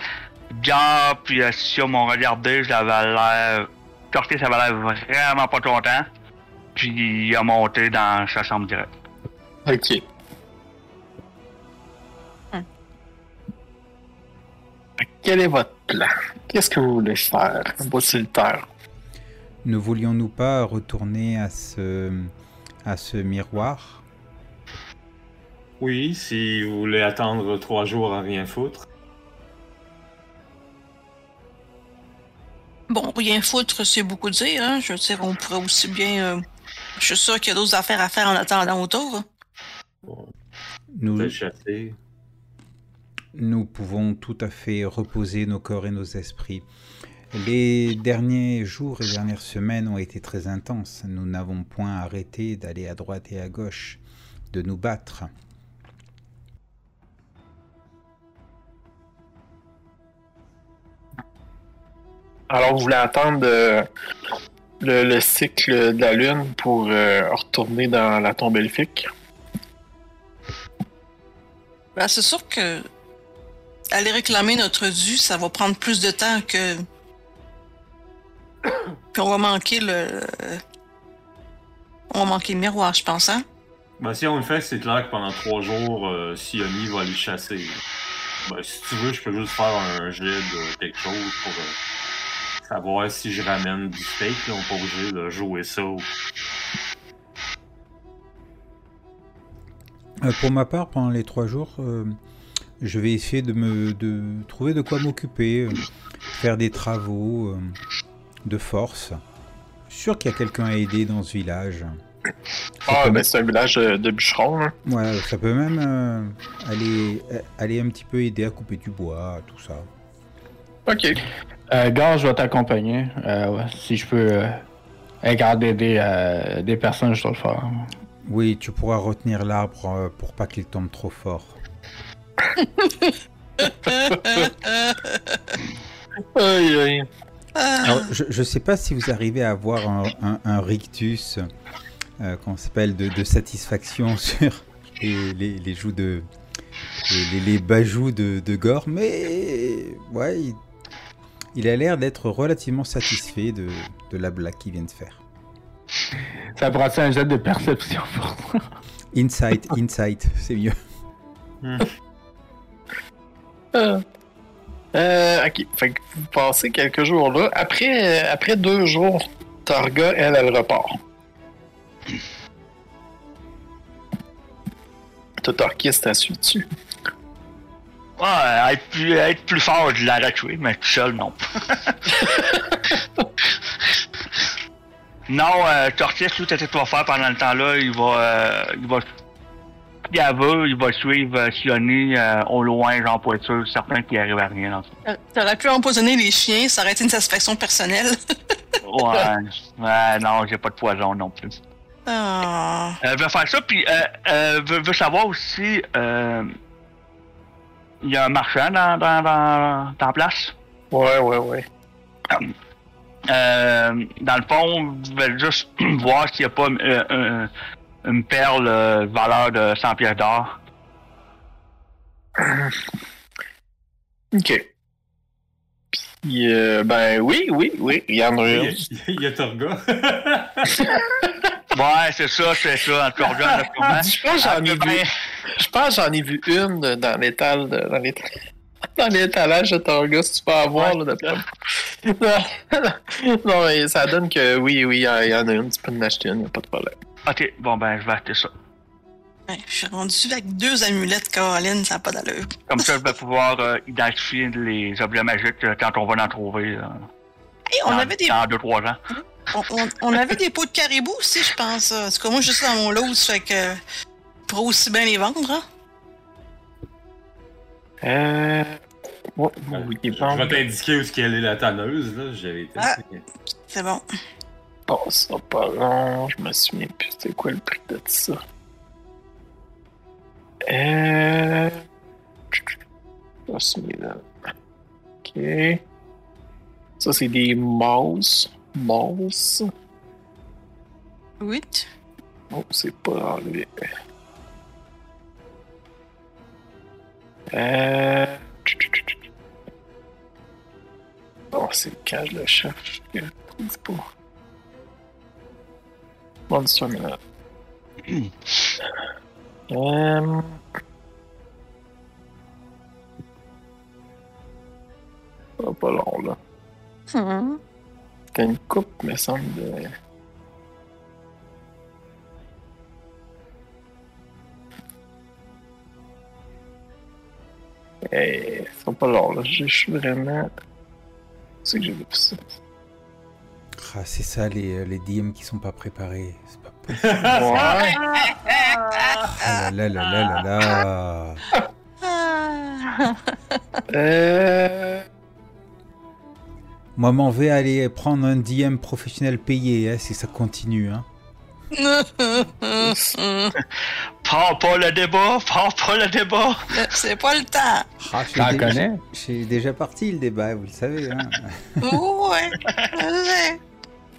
Gare puis euh, Sia m'ont regardé, j'avais l'air. Cortés, ça avait l'air vraiment pas content. Puis il a monté dans sa chambre directe. Ok. Quel est votre plan? Qu'est-ce que vous voulez faire, Voici le terre. Ne voulions-nous pas retourner à ce, à ce miroir? Oui, si vous voulez attendre trois jours à rien foutre. Bon, rien foutre, c'est beaucoup dire, hein. Je veux dire, on pourrait aussi bien. euh, Je suis sûr qu'il y a d'autres affaires à faire en attendant autour. hein. nous, Peut-être chasser nous pouvons tout à fait reposer nos corps et nos esprits. Les derniers jours et dernières semaines ont été très intenses. Nous n'avons point arrêté d'aller à droite et à gauche, de nous battre. Alors, vous voulez attendre euh, le, cycle de la Lune pour euh, retourner dans la tombe elfique? Ben, c'est sûr que aller réclamer notre dû, ça va prendre plus de temps que. Puis on va manquer le. On va manquer le miroir, je pense, hein? Ben, si on le fait, c'est clair que pendant trois jours, euh, Sioni va aller chasser. Ben, si tu veux, je peux juste faire un jet de quelque chose pour euh, savoir si je ramène du steak. Là, on n'est pas obligé de jouer ça. ou- Euh, pour ma part, pendant les trois jours, euh, je vais essayer de me de trouver de quoi m'occuper, euh, faire des travaux euh, de force. Je suis sûr qu'il y a quelqu'un à aider dans ce village. Ah, ben même- c'est un village euh, de bûcherons. hein. Ouais, ça peut même euh, aller, aller un petit peu aider à couper du bois, tout ça. Ok. Gare, je vais t'accompagner. Ouais, si je peux regarder des, des personnes, je dois le faire. Oui, tu pourras retenir l'arbre pour pas qu'il tombe trop fort. Aïe, aïe. Ah, Alors, je, je sais pas si vous arrivez à avoir un, un- un rictus, euh, qu'on s'appelle de, de satisfaction sur les, les- les joues de. les, les- bajoues de, de Gore, mais. Ouais, il, il a l'air d'être relativement satisfait de, de la blague qu'il vient de faire. Ça prend un jet de perception pour. Insight, insight, c'est mieux. Euh, euh, ok. Fait que vous passez quelques jours là. Après, euh, après deux jours, Targa, elle, elle repart. Totorkis t'a su dessus. Ouais, être plus, être plus fort, je l'aurais tué, mais tout seul, non. non, euh, Tortis, lui, t'as quoi faire pendant le temps-là, il va. Euh, il va. Il va, il va suivre euh, Sioni euh, au loin, être sûr, certain qu'il arrive à rien dans ça. T'aurais pu empoisonner les chiens, ça aurait été une satisfaction personnelle. Ouais, ouais, non, j'ai pas de poison non plus. Ah. Euh, je vais faire ça, puis euh, euh, veux savoir aussi, euh, il y a un marchand dans, dans, dans, dans la place? Ouais, ouais, ouais. Euh, dans le fond, je vais juste voir s'il n'y a pas euh, un- une perle euh, valeur de 100 pièces d'or. Ok. Puis, euh, ben oui, oui, oui, il y en a Il y une. a, il y a Torga. Ouais, c'est ça, c'est ça. En tout cas, regarde, comment. Je pense que j'en ai Ah, vu. ben, Je pense j'en ai vu une de- dans l'étal de- dans l'étal. Dans l'étalage de Targa, si tu peux avoir, là, moi. Non, non, mais ça donne que oui, oui, il y en- il a une, tu peux en acheter une, y a pas de problème. Ok, bon, ben, je vais acheter ça. Ouais, je suis rendu avec deux amulettes, Caroline, ça n'a pas d'allure. Comme ça, je vais pouvoir euh, identifier les objets magiques euh, quand on va en trouver. euh, Et on dans, avait des dans deux, trois ans. on, on- on avait des pots de caribou aussi, je pense. En tout cas, moi, juste dans mon lot, fait que je pourrais aussi bien les vendre. Hein? Euh. Oh, oui, Je est vais t'indiquer où est-ce qu'elle est la tanneuse, là. J'avais été. Ah. C'est bon. Ça pas long, je me souviens plus c'était quoi le prix de ça. Euh. Ok. Ça, c'est des mouse. Mouse. Oui. Oh, c'est pas enlevé. Euh. Bon, c'est quand je le cherche. Je le trouve pas. Monster Minute. Ça va pas long, là. Hmm. T'as une coupe, me semble, de... Eh, ça va pas long, là. Je suis vraiment... C'est que j'ai vu ça. Ah, c'est ça, les, les DM qui sont pas préparés. C'est pas possible. Ouais. Ah là là là là là là. Ah. Euh... Moi, m'en vais aller prendre un DM professionnel payé, hein, si ça continue. Hein. Fort pas le débat, fort pas le débat. Euh, C'est pas le temps. Ah, T'en connais? J'ai déjà parti le débat, vous le savez. Hein. ouais.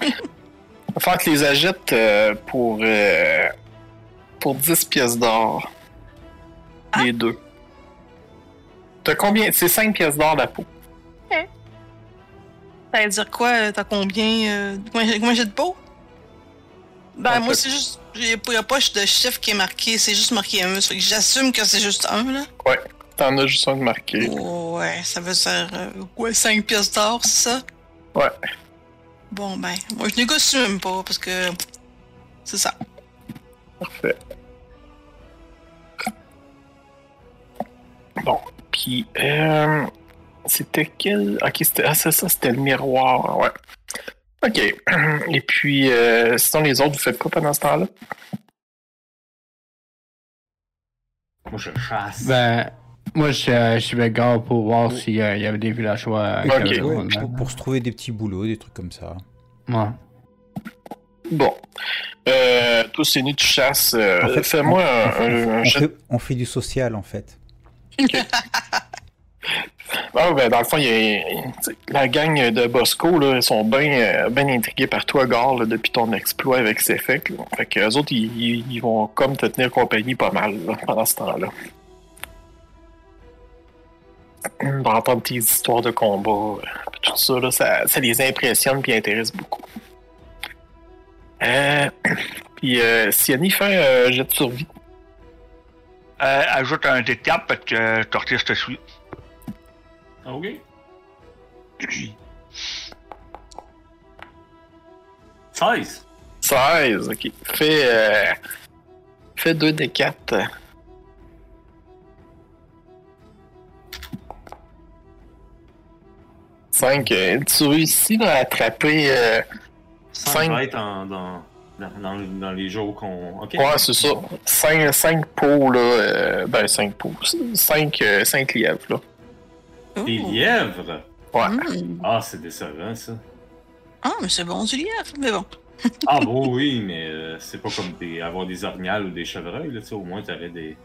Ouais. On va faire que les achètes euh, pour, euh, pour 10 pièces d'or. Les deux. T'as combien? C'est 5 pièces d'or la peau. Ça veut dire quoi? euh, T'as combien? euh, combien combien j'ai de peau? Ben, En moi, c'est juste. Il n'y a pas de chiffre qui est marqué, c'est juste marqué un. J'assume que c'est juste un, là. T'en as juste un de marqué. Ouais, ça veut dire. Euh, ouais, 5 pièces d'or, c'est ça? Ouais. Bon, ben, moi, je négocie même pas parce que. C'est ça. Parfait. Bon, puis euh, c'était quel? Ok, c'était ah c'est ça, c'était le miroir, ouais. Ok. Et puis euh, sinon les autres, vous faites quoi pendant ce temps-là? Moi, je chasse. Ben, moi, je, euh, je suis pour voir s'il y avait des villageois. euh, Ok. qui avaient Ouais, de- pour, pour se trouver des petits boulots, des trucs comme ça. Ouais. Bon. Euh, toi, c'est tu chasses. euh, En fait, Fais-moi on, un, un- un on jet- fait, on fait du social en fait. Ah, ben, dans le fond, il y a, la gang de Bosco, là, ils sont bien ben intrigués par toi, Gar, là, depuis ton exploit avec. Là. Fait que eux autres, ils, ils- ils vont comme te tenir compagnie pas mal là, pendant ce temps-là. Ils vont entendre tes histoires de combat, euh, tout ça, là, ça, ça les impressionne et intéresse beaucoup. Euh, puis, euh, Siani fait un jet de survie. Euh, ajoute un dé de cap parce que euh, Tortis te suit. Ah, Ok. 16. 16, ok. Fais, euh, fais 2 des 4. Cinq. euh, tu réussis à attraper. euh, 5 Cinq. va être en- dans, dans, dans, dans les jours qu'on. Ouais, c'est ça. 5, cinq pots, là. euh, ben, 5 pots. 5 cinq lièvres, là. Des lièvres? Ouais. Hmm. Ah, c'est décevant, ça. Ah, mais c'est bon du lièvre, mais bon. Ah, bon, oui, mais euh, c'est pas comme des, avoir des orignales ou des chevreuils, là, tu sais. Au moins, t'aurais des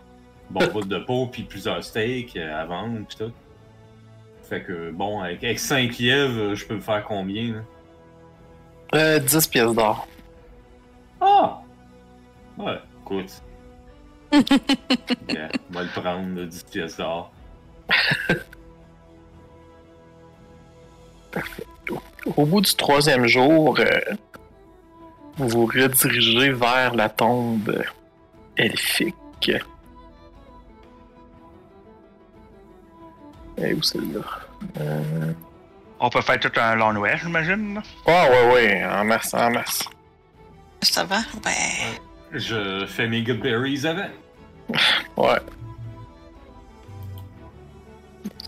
bons bouts de peau puis plusieurs steaks euh, à vendre pis tout. Fait que, bon, avec, avec 5 lièvres, euh, je peux me faire combien, là? Euh, 10 pièces d'or. Ah! Ouais, écoute. yeah, on va le prendre, là, 10 pièces d'or. Au bout du troisième jour, euh, vous vous redirigez vers la tombe elfique. Et où celle-là? Euh... On peut faire tout un long Noël, j'imagine. là. Ouais, ouais, ouais, en masse, en masse. Ça va? Ouais. Je fais mes good berries avant. Ouais.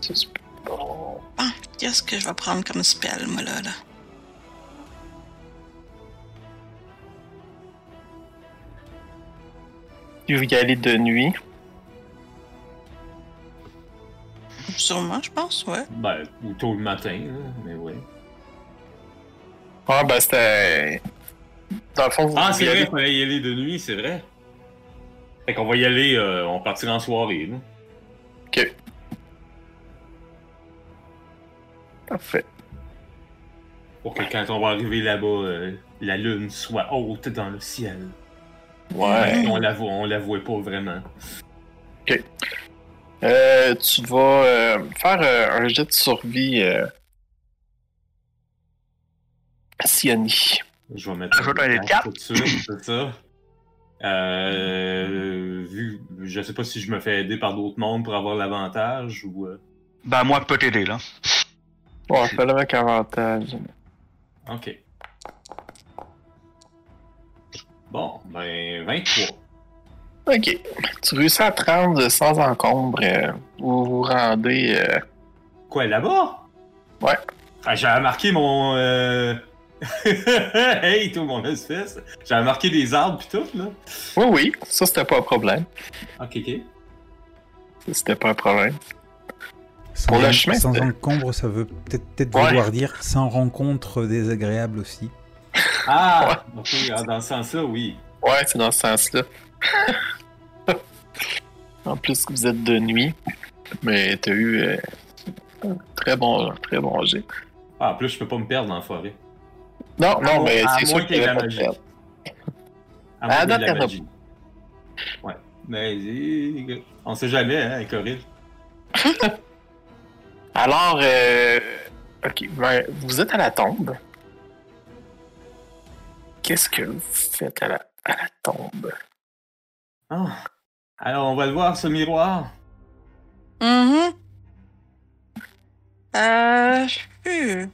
Ça, c'est bon. Ah, qu'est-ce que je vais prendre comme spell, moi, là, là? Tu veux y aller de nuit? Sûrement, je pense, ouais. Ben, ou tôt le matin, là, mais ouais. Ouais, ben c'était. Dans le fond, vous Ah, c'est vrai, il fallait y aller de nuit, c'est vrai. Fait qu'on va y aller, euh, on partira en soirée, là. Ok. Parfait. Pour que quand on va arriver là-bas, euh, la lune soit haute dans le ciel. Ouais. On la voit, on la voit pas vraiment. Euh, tu vas euh, faire euh, un jet de survie. Euh... Siani. Je vais mettre un dé de quatre. tout de suite, c'est ça. Euh, vu, je sais pas si je me fais aider par d'autres mondes pour avoir l'avantage ou. Ben, moi, je peux t'aider, là. Ouais, fais-le avec avantage. Ok. Bon, ben 23. Ok. Tu réussis à te rendre sans encombre. euh, vous vous rendez. euh, Quoi, là-bas? Ouais. Ah, j'avais marqué mon. Euh... hey, tout mon espèce. J'avais marqué des arbres pis tout, là. Oui, oui, ça c'était pas un problème. Ok, ok. Ça, C'était pas un problème. Sans, Pour le chemin, sans encombre, ça veut peut-être Ouais. vouloir dire sans rencontre désagréable aussi. Ah! Ok, ah, dans ce sens-là, oui. Ouais, c'est dans ce sens-là. En plus que vous êtes de nuit. Mais t'as eu euh, un très bon, très bon jet. Ah, en plus, je peux pas me perdre dans la forêt. Non, À non, moins- mais à c'est moins sûr de a la pas magie. À À moins de en la magie. Ouais. Mais euh, on sait jamais, hein, Corinne. Alors, euh, ok, ben, vous êtes à la tombe. Qu'est-ce que vous faites à la, à la tombe? Ah. Alors, on va le voir, ce miroir. Mhm. Euh. euh,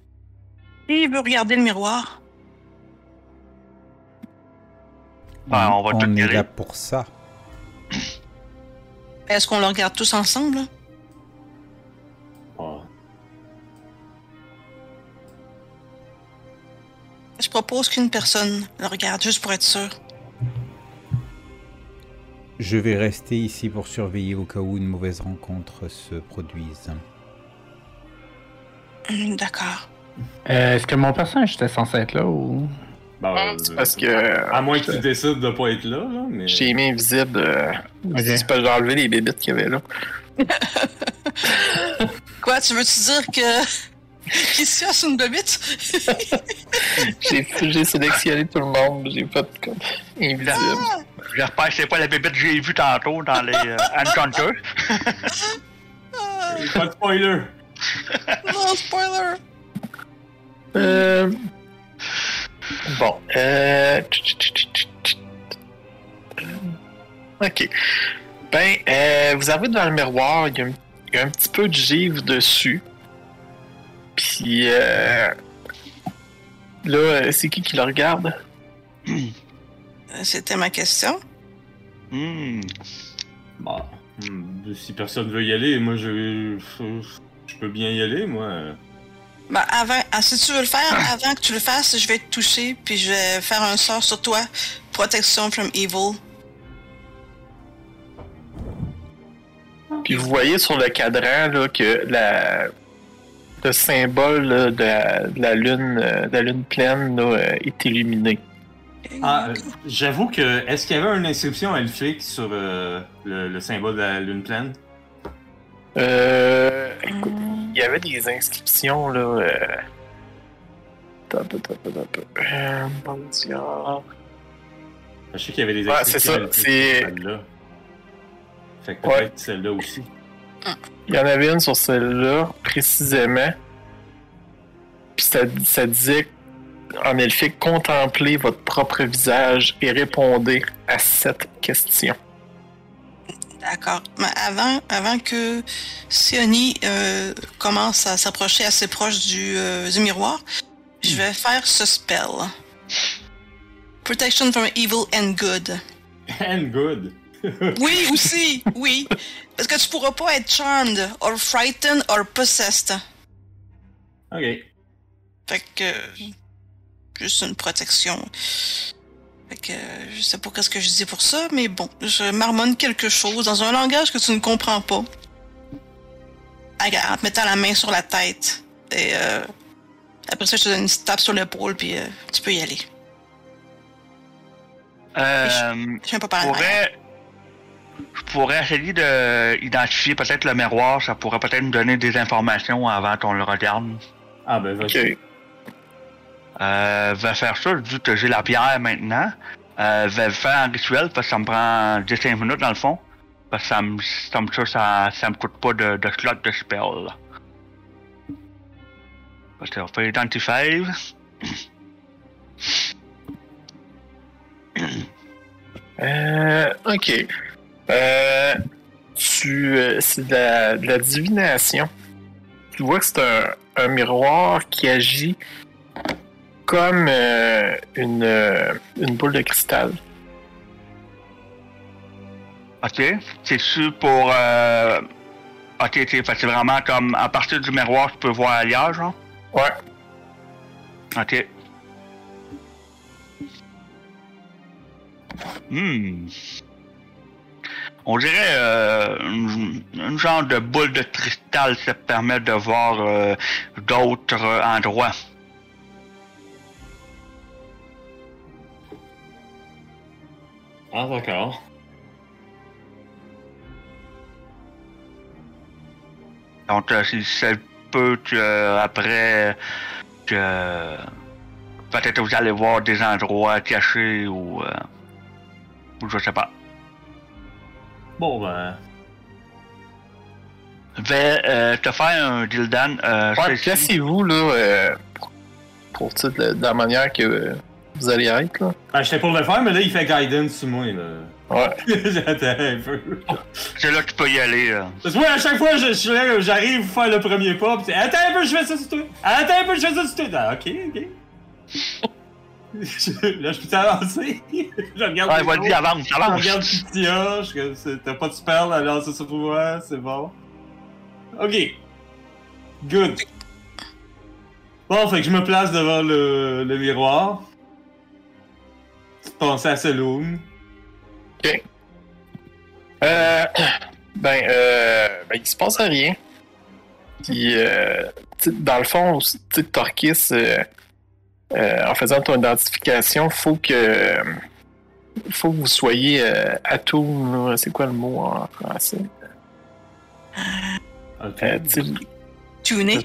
Qui veut regarder le miroir? Ben, on va tout est là pour ça. Est-ce qu'on le regarde tous ensemble? Ah. Je propose qu'une personne le regarde, juste pour être sûr. Je vais rester ici pour surveiller au cas où une mauvaise rencontre se produise. Hum, D'accord. Euh, Est-ce que mon personnage était censé être là ou? Bah, C'est euh, parce que À moins que tu décides de pas être là, là, mais. j'ai mis invisible. Euh, Ok. C'est pas j'ai enlevé les bébites qu'il y avait là. Quoi, tu veux-tu dire que. Qu'ici, c'est une bébite? J'ai sélectionné tout le monde, j'ai pas de code invisible. J'espère que c'est pas la bébête que j'ai vue tantôt dans les euh, Encounters. Pas de spoiler! non, spoiler! Euh... Bon, euh... Ok. Ben, euh, vous avez dans le miroir, il y, a un- il y a un petit peu de givre dessus. Puis, euh... Là, euh, c'est qui qui le regarde? Euh, C'était ma question. Hmm. Bah, hmm, si personne veut y aller, moi je. Je peux bien y aller, moi. Ben, avant, ah, si tu veux le faire, avant que tu le fasses, je vais te toucher, puis je vais faire un sort sur toi. Protection from evil. Puis vous voyez sur le cadran là, que la... le symbole là, de, la, de la lune, euh, de la lune pleine là, euh, est illuminé. Ah, euh, j'avoue que. Est-ce qu'il y avait une inscription elfique sur euh, le, le symbole de la lune pleine? Euh, écoute, il y avait des inscriptions là. Euh... Attends, attends, attends, attends. Euh, bon Dieu. Je sais qu'il y avait des Ouais, inscriptions c'est ça, c'est- sur celle-là. Fait que peut-être Ouais. celle-là aussi. Il y en avait une sur celle-là, précisément. Puis ça, ça disait en elfique contemplez votre propre visage et répondez à cette question. D'accord. Mais avant, avant que Sioni euh, commence à s'approcher assez proche du, euh, du miroir, je vais faire ce spell. Protection from evil and good. And good! Oui, aussi, oui. Parce que tu pourras pas être charmed, or frightened, or possessed. Ok. Fait que. Juste une protection. Fait que. Je sais pas qu'est-ce que je dis pour ça, mais bon. Je marmonne quelque chose dans un langage que tu ne comprends pas. En te mettant la main sur la tête. Et euh, après ça, je te donne une petite tape sur l'épaule, puis euh, tu peux y aller. Euh, Je viens pas pourrais, je pourrais essayer d'identifier peut-être le miroir. Ça pourrait peut-être nous donner des informations avant qu'on le regarde. Ah, ben, vas-y. Ok. Euh, vais faire ça, vu que j'ai la pierre maintenant. Euh, le faire en rituel parce que ça me prend 15 minutes dans le fond. Parce que ça me, coûte pas de, slot de spell. Parce que on fait identify. Euh, ok. Euh, tu, euh, c'est de la, divination. Tu vois que c'est un, un miroir qui agit comme euh, une, euh, une boule de cristal. Ok. C'est sûr pour. Euh... Ok, c'est vraiment comme à partir du miroir, tu peux voir ailleurs, genre? Ouais. Ok. Hmm. On dirait euh, une, une genre de boule de cristal ça permet de voir euh, d'autres endroits. Ah, d'accord. Donc, euh, si ça peut que euh, après que peut-être vous allez voir des endroits cachés ou, euh, ou je sais pas. Bon, ben. Je vais euh, te faire un Dildan. Euh, Ouais, placez-vous là euh, pour, pour de, de la manière que euh, vous allez être là. Ben, j'étais pour le faire, mais là, il fait guidance sur moi, là. Ouais. J'attends un peu. C'est là que tu peux y aller. là. Parce que moi, à chaque fois, je, je suis là, j'arrive à faire le premier pas, pis c'est, attends un peu, je fais ça sur toi. Attends un peu, je fais ça sur toi. Ah, ok, ok. Je- là, je peux t'avancer. je regarde. Ouais, vas-y, autres. avance, Je avance. regarde Pitia, je t'as pas de spell, alors c'est sur moi, c'est bon. Ok. Good. Bon, fait que je me place devant le, le miroir. Pensez à Saloon. Euh, ben, euh, ben, il se passe rien. Puis, euh, dans le fond, tu sais, Torquis, euh, euh, en faisant ton identification, faut que faut que vous soyez euh, atone, là. C'est quoi le mot en français? Ok. Euh, tu sais, Tuner,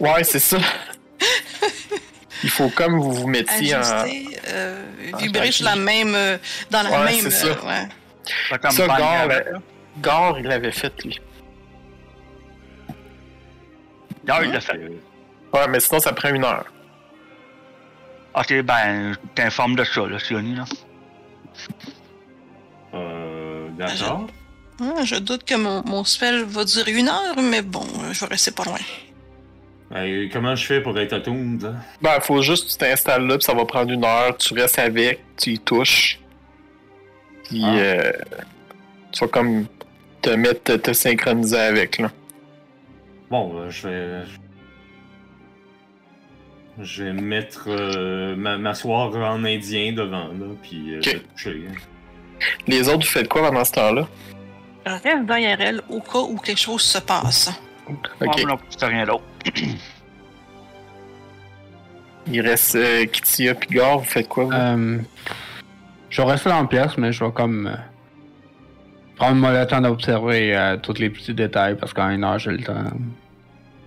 ouais, c'est ça. Il faut comme vous vous mettiez en. ajuster, euh, en vibrer sur la même. euh, dans la Ouais, même. c'est ça. euh, ouais. Comme Ça, Gavin. euh, il l'avait fait, lui. Non, il l'a fait. Ouais, mais sinon, ça prend une heure. Ok, ben, je t'informe de ça, là, Sioni, là. Euh, d'accord. Ah, je doute que mon, mon spell va durer une heure, mais bon, euh, je vais rester pas loin. Comment je fais pour être attuned? hein? Ben, faut juste que tu t'installes là, puis ça va prendre une heure. Tu restes avec, tu y touches. Puis, Ah. euh, tu vas comme te mettre, te, te synchroniser avec, là. Bon, euh, je vais. Je vais mettre. euh, ma- m'asseoir en indien devant, là, puis euh, Ok. je vais toucher. hein. Les autres, vous faites quoi pendant ce temps-là? Je reste derrière elle au cas où quelque chose se passe. Ok. Oh, non, c'est rien d'autre. Il reste euh, Kitia puis Gare, vous faites quoi, vous? Euh, je vais rester dans la pièce, mais je vais comme euh, prendre moi le temps d'observer euh, tous les petits détails parce qu'en une heure j'ai le temps.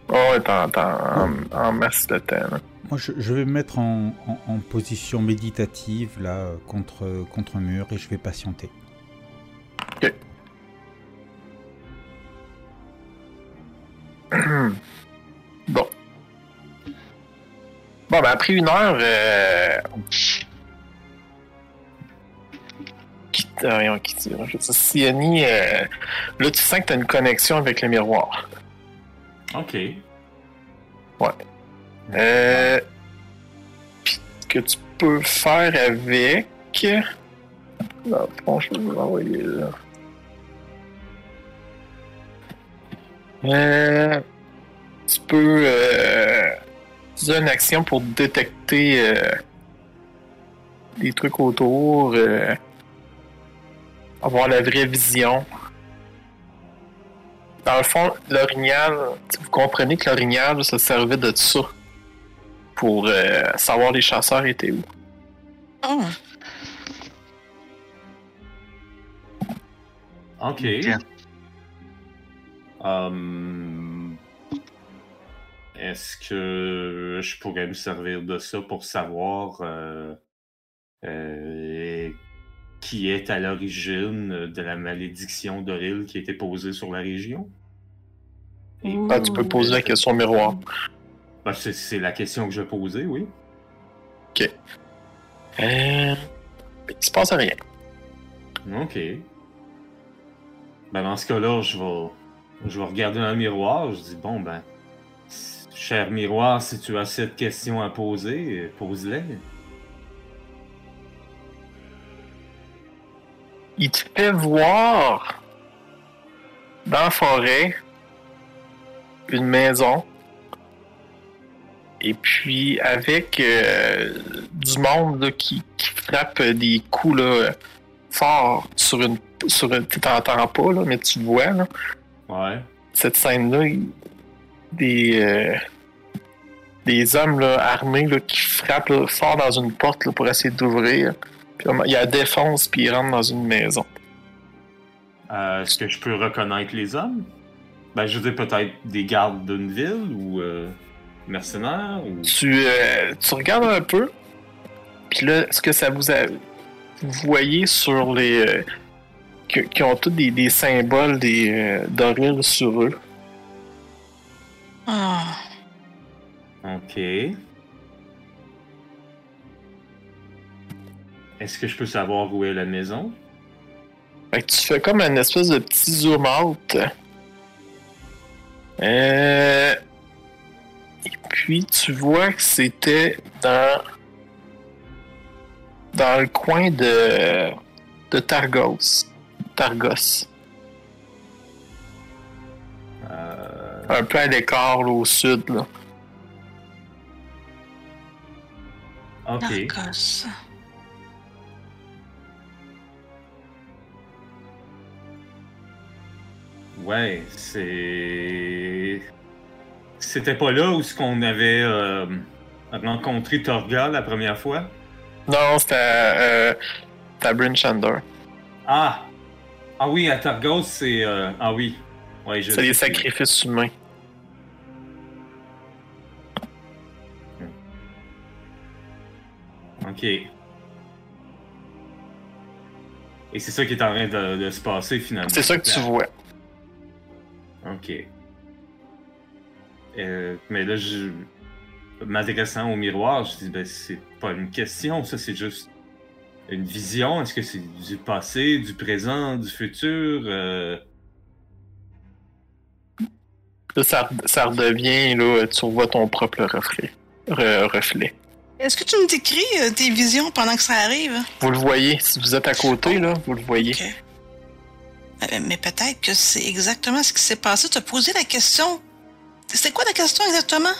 Oh, ouais, t'en, en, en masse de temps, là. Moi, je, je vais me mettre en, en- en position méditative, là, contre, contre un mur, et je vais patienter. Bon. Bon, ben après une heure, euh... Qui euh, voyons, qui tire, je dire, Siani, euh, là, tu sens que tu as une connexion avec le miroir. Ok. Euh... Puis, que tu peux faire avec... Bon, je vais vous l'envoyer là. Euh... Tu peux... Euh... utiliser une action pour détecter euh, des trucs autour, euh, avoir la vraie vision. Dans le fond, l'orignal, tu sais, vous comprenez que l'orignal se servait de ça pour euh, savoir les chasseurs étaient où. Oh, Ok. Tiens. Hum, Est-ce que je pourrais me servir de ça pour savoir euh, euh, qui est à l'origine de la malédiction d'Oril qui a été posée sur la région? Et- Ah, tu peux poser la question au miroir. Ben, c'est- c'est la question que je posais, oui. Euh... Il se passe rien. Ok. Ben dans ce cas-là, je vais, je vais regarder dans le miroir. Je dis bon ben, cher miroir, si tu as cette question à poser, pose-les. Il te fait voir dans la forêt une maison et puis avec euh, du monde là, qui, qui frappe des coups là, forts sur une sur une tu t'entends pas là, mais tu vois là, Ouais. cette scène là des euh, des hommes là, armés là, qui frappent là, fort dans une porte pour essayer d'ouvrir puis il y a la défense puis ils rentrent dans une maison Euh, Est-ce que je peux reconnaître les hommes? Ben, je veux dire, peut-être des gardes d'une ville ou euh, mercenaires ou. Tu, tu regardes un peu, puis là, ce que ça vous a. Vous voyez sur les. qui ont tous des, des symboles des d'Oril sur eux. Ah. Ok. Est-ce que je peux savoir où est la maison? Tu fais comme un espèce de petit zoom out. Euh... Et puis tu vois que c'était dans dans le coin de de Targos. Targos. Un peu à l'écart là, au sud là. ok. Narcos. Ouais, c'est. C'était pas là où ce qu'on avait euh, rencontré Torga la première fois? Non, c'était euh, à Bryn Shander. Ah! Ah oui, à Targos, c'est. euh, Ah oui. Ouais, je C'est des sacrifices humains. Ok. Et c'est ça qui est en train de, de se passer finalement. C'est ça que tu vois. Ok. Euh, mais là, je... m'adressant au miroir, je dis, ben, c'est pas une question, ça, c'est juste une vision. Est-ce que c'est du passé, du présent, du futur? euh, ça, ça redevient, là, tu revois ton propre reflet. Re- reflet. Est-ce que tu me décris euh, tes visions pendant que ça arrive? Vous le voyez, si vous êtes à côté, là, vous le voyez. Euh, Mais peut-être que c'est exactement ce qui s'est passé. Tu as posé la question. C'était quoi la question exactement?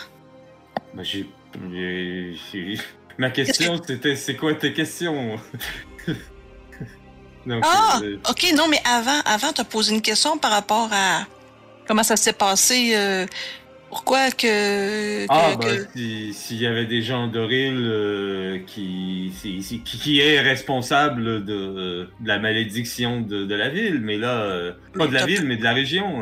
ben, j'ai... j'ai- j'ai- Ma question, c'était, c'est quoi tes questions? Donc, Ah! euh, Ok, non, mais avant, avant, tu as posé une question par rapport à comment ça s'est passé. euh, pourquoi que. que- Ah, que- ben, si- s'il y avait des gens d'Oril euh, qui, si- si- qui, est responsable de, de la malédiction de, de la ville, mais là, euh, pas de la ville, mais de la région.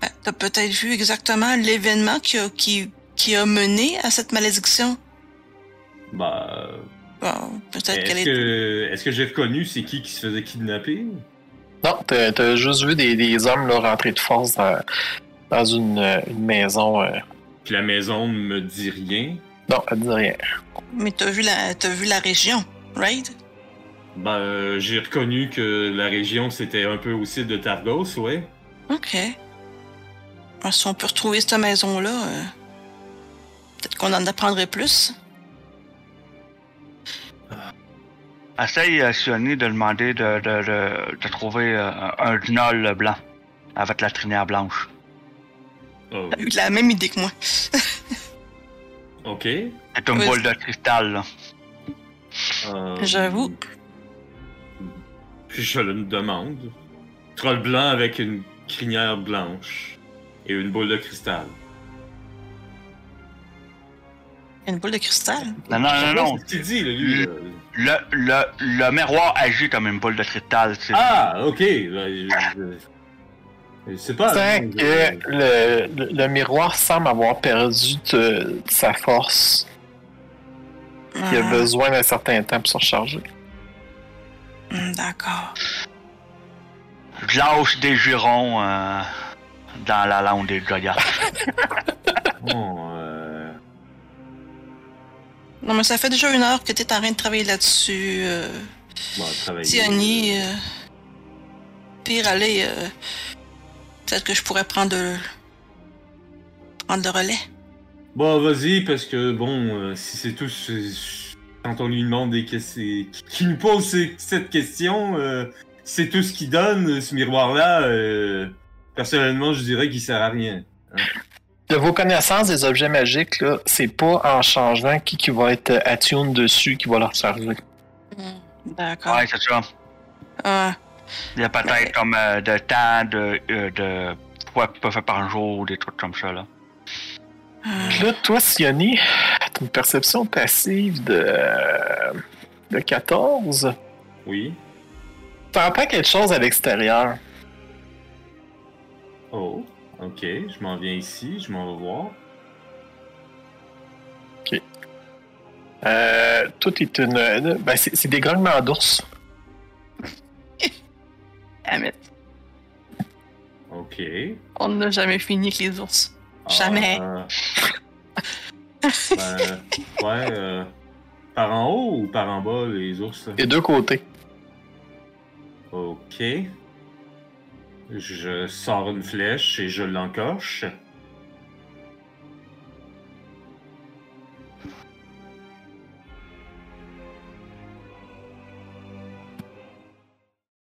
Ben, T'as peut-être vu exactement l'événement qui a, qui, qui a mené à cette malédiction. Bah, Bon, peut-être qu'elle est-ce est. que, est-ce que j'ai reconnu c'est qui qui se faisait kidnapper? Non, t'as t'as juste vu des, des hommes là, rentrer de force dans, dans une, euh, une maison. euh. Puis la maison ne me dit rien? Non, elle dit rien. Mais t'as vu la, t'as vu la région, right? Ben, euh, j'ai reconnu que la région c'était un peu aussi de Targos, ouais. Ok. Ah, si on peut retrouver cette maison-là, euh, peut-être qu'on en apprendrait plus. Essaye, euh, Sioni, de demander de, de, de, de trouver euh, un gnoll blanc avec la crinière blanche. Oh, T'as eu la même idée que moi. ok. C'est une Oui. boule de cristal, là. Euh, J'avoue. Puis je le demande. Troll blanc avec une crinière blanche et une boule de cristal. Une boule de cristal. Non, non, non, non. Là, lui. là. Le, le, le miroir agit comme une boule de cristal. Ah, ok. Ben, je- sais pas. C'est non, que le, le, le miroir semble avoir perdu de, de sa force. Il a Ah, besoin d'un certain temps pour se recharger. hmm, D'accord. Je lâche des jurons euh, dans la langue des. Bon, euh, Non, mais ça fait déjà une heure que t'es en train de travailler là-dessus. Euh, bon, travailler. Tiani, euh, pire, allez, euh, peut-être que je pourrais prendre, le- prendre le relais. Bon, vas-y, parce que bon, euh, si c'est tout. Quand on lui demande des questions. Qui nous pose cette question, euh, c'est tout ce qu'il donne, euh, ce miroir-là. euh, personnellement, je dirais qu'il sert à rien. De vos connaissances des objets magiques, là, c'est pas en changeant qui, qui va être attune dessus qui va leur servir. D'accord. Ouais, c'est ça. Ah, Il y a peut-être comme euh, de temps de, euh, de fois faire par jour, des trucs comme ça, là. ah. Là, toi, Sioni, t'as une perception passive de, de 14. Oui. T'entends quelque chose à l'extérieur. Oh. Ok, je m'en viens ici, je m'en vais voir. Euh, tout est une. euh, Ben, c'est c'est des grognements d'ours. Damn it. Ok. On n'a jamais fini avec les ours. Jamais. Ah, ben, ouais, euh, par en haut ou par en bas, les ours? Des deux côtés. Ok. Je sors une flèche et je l'encoche.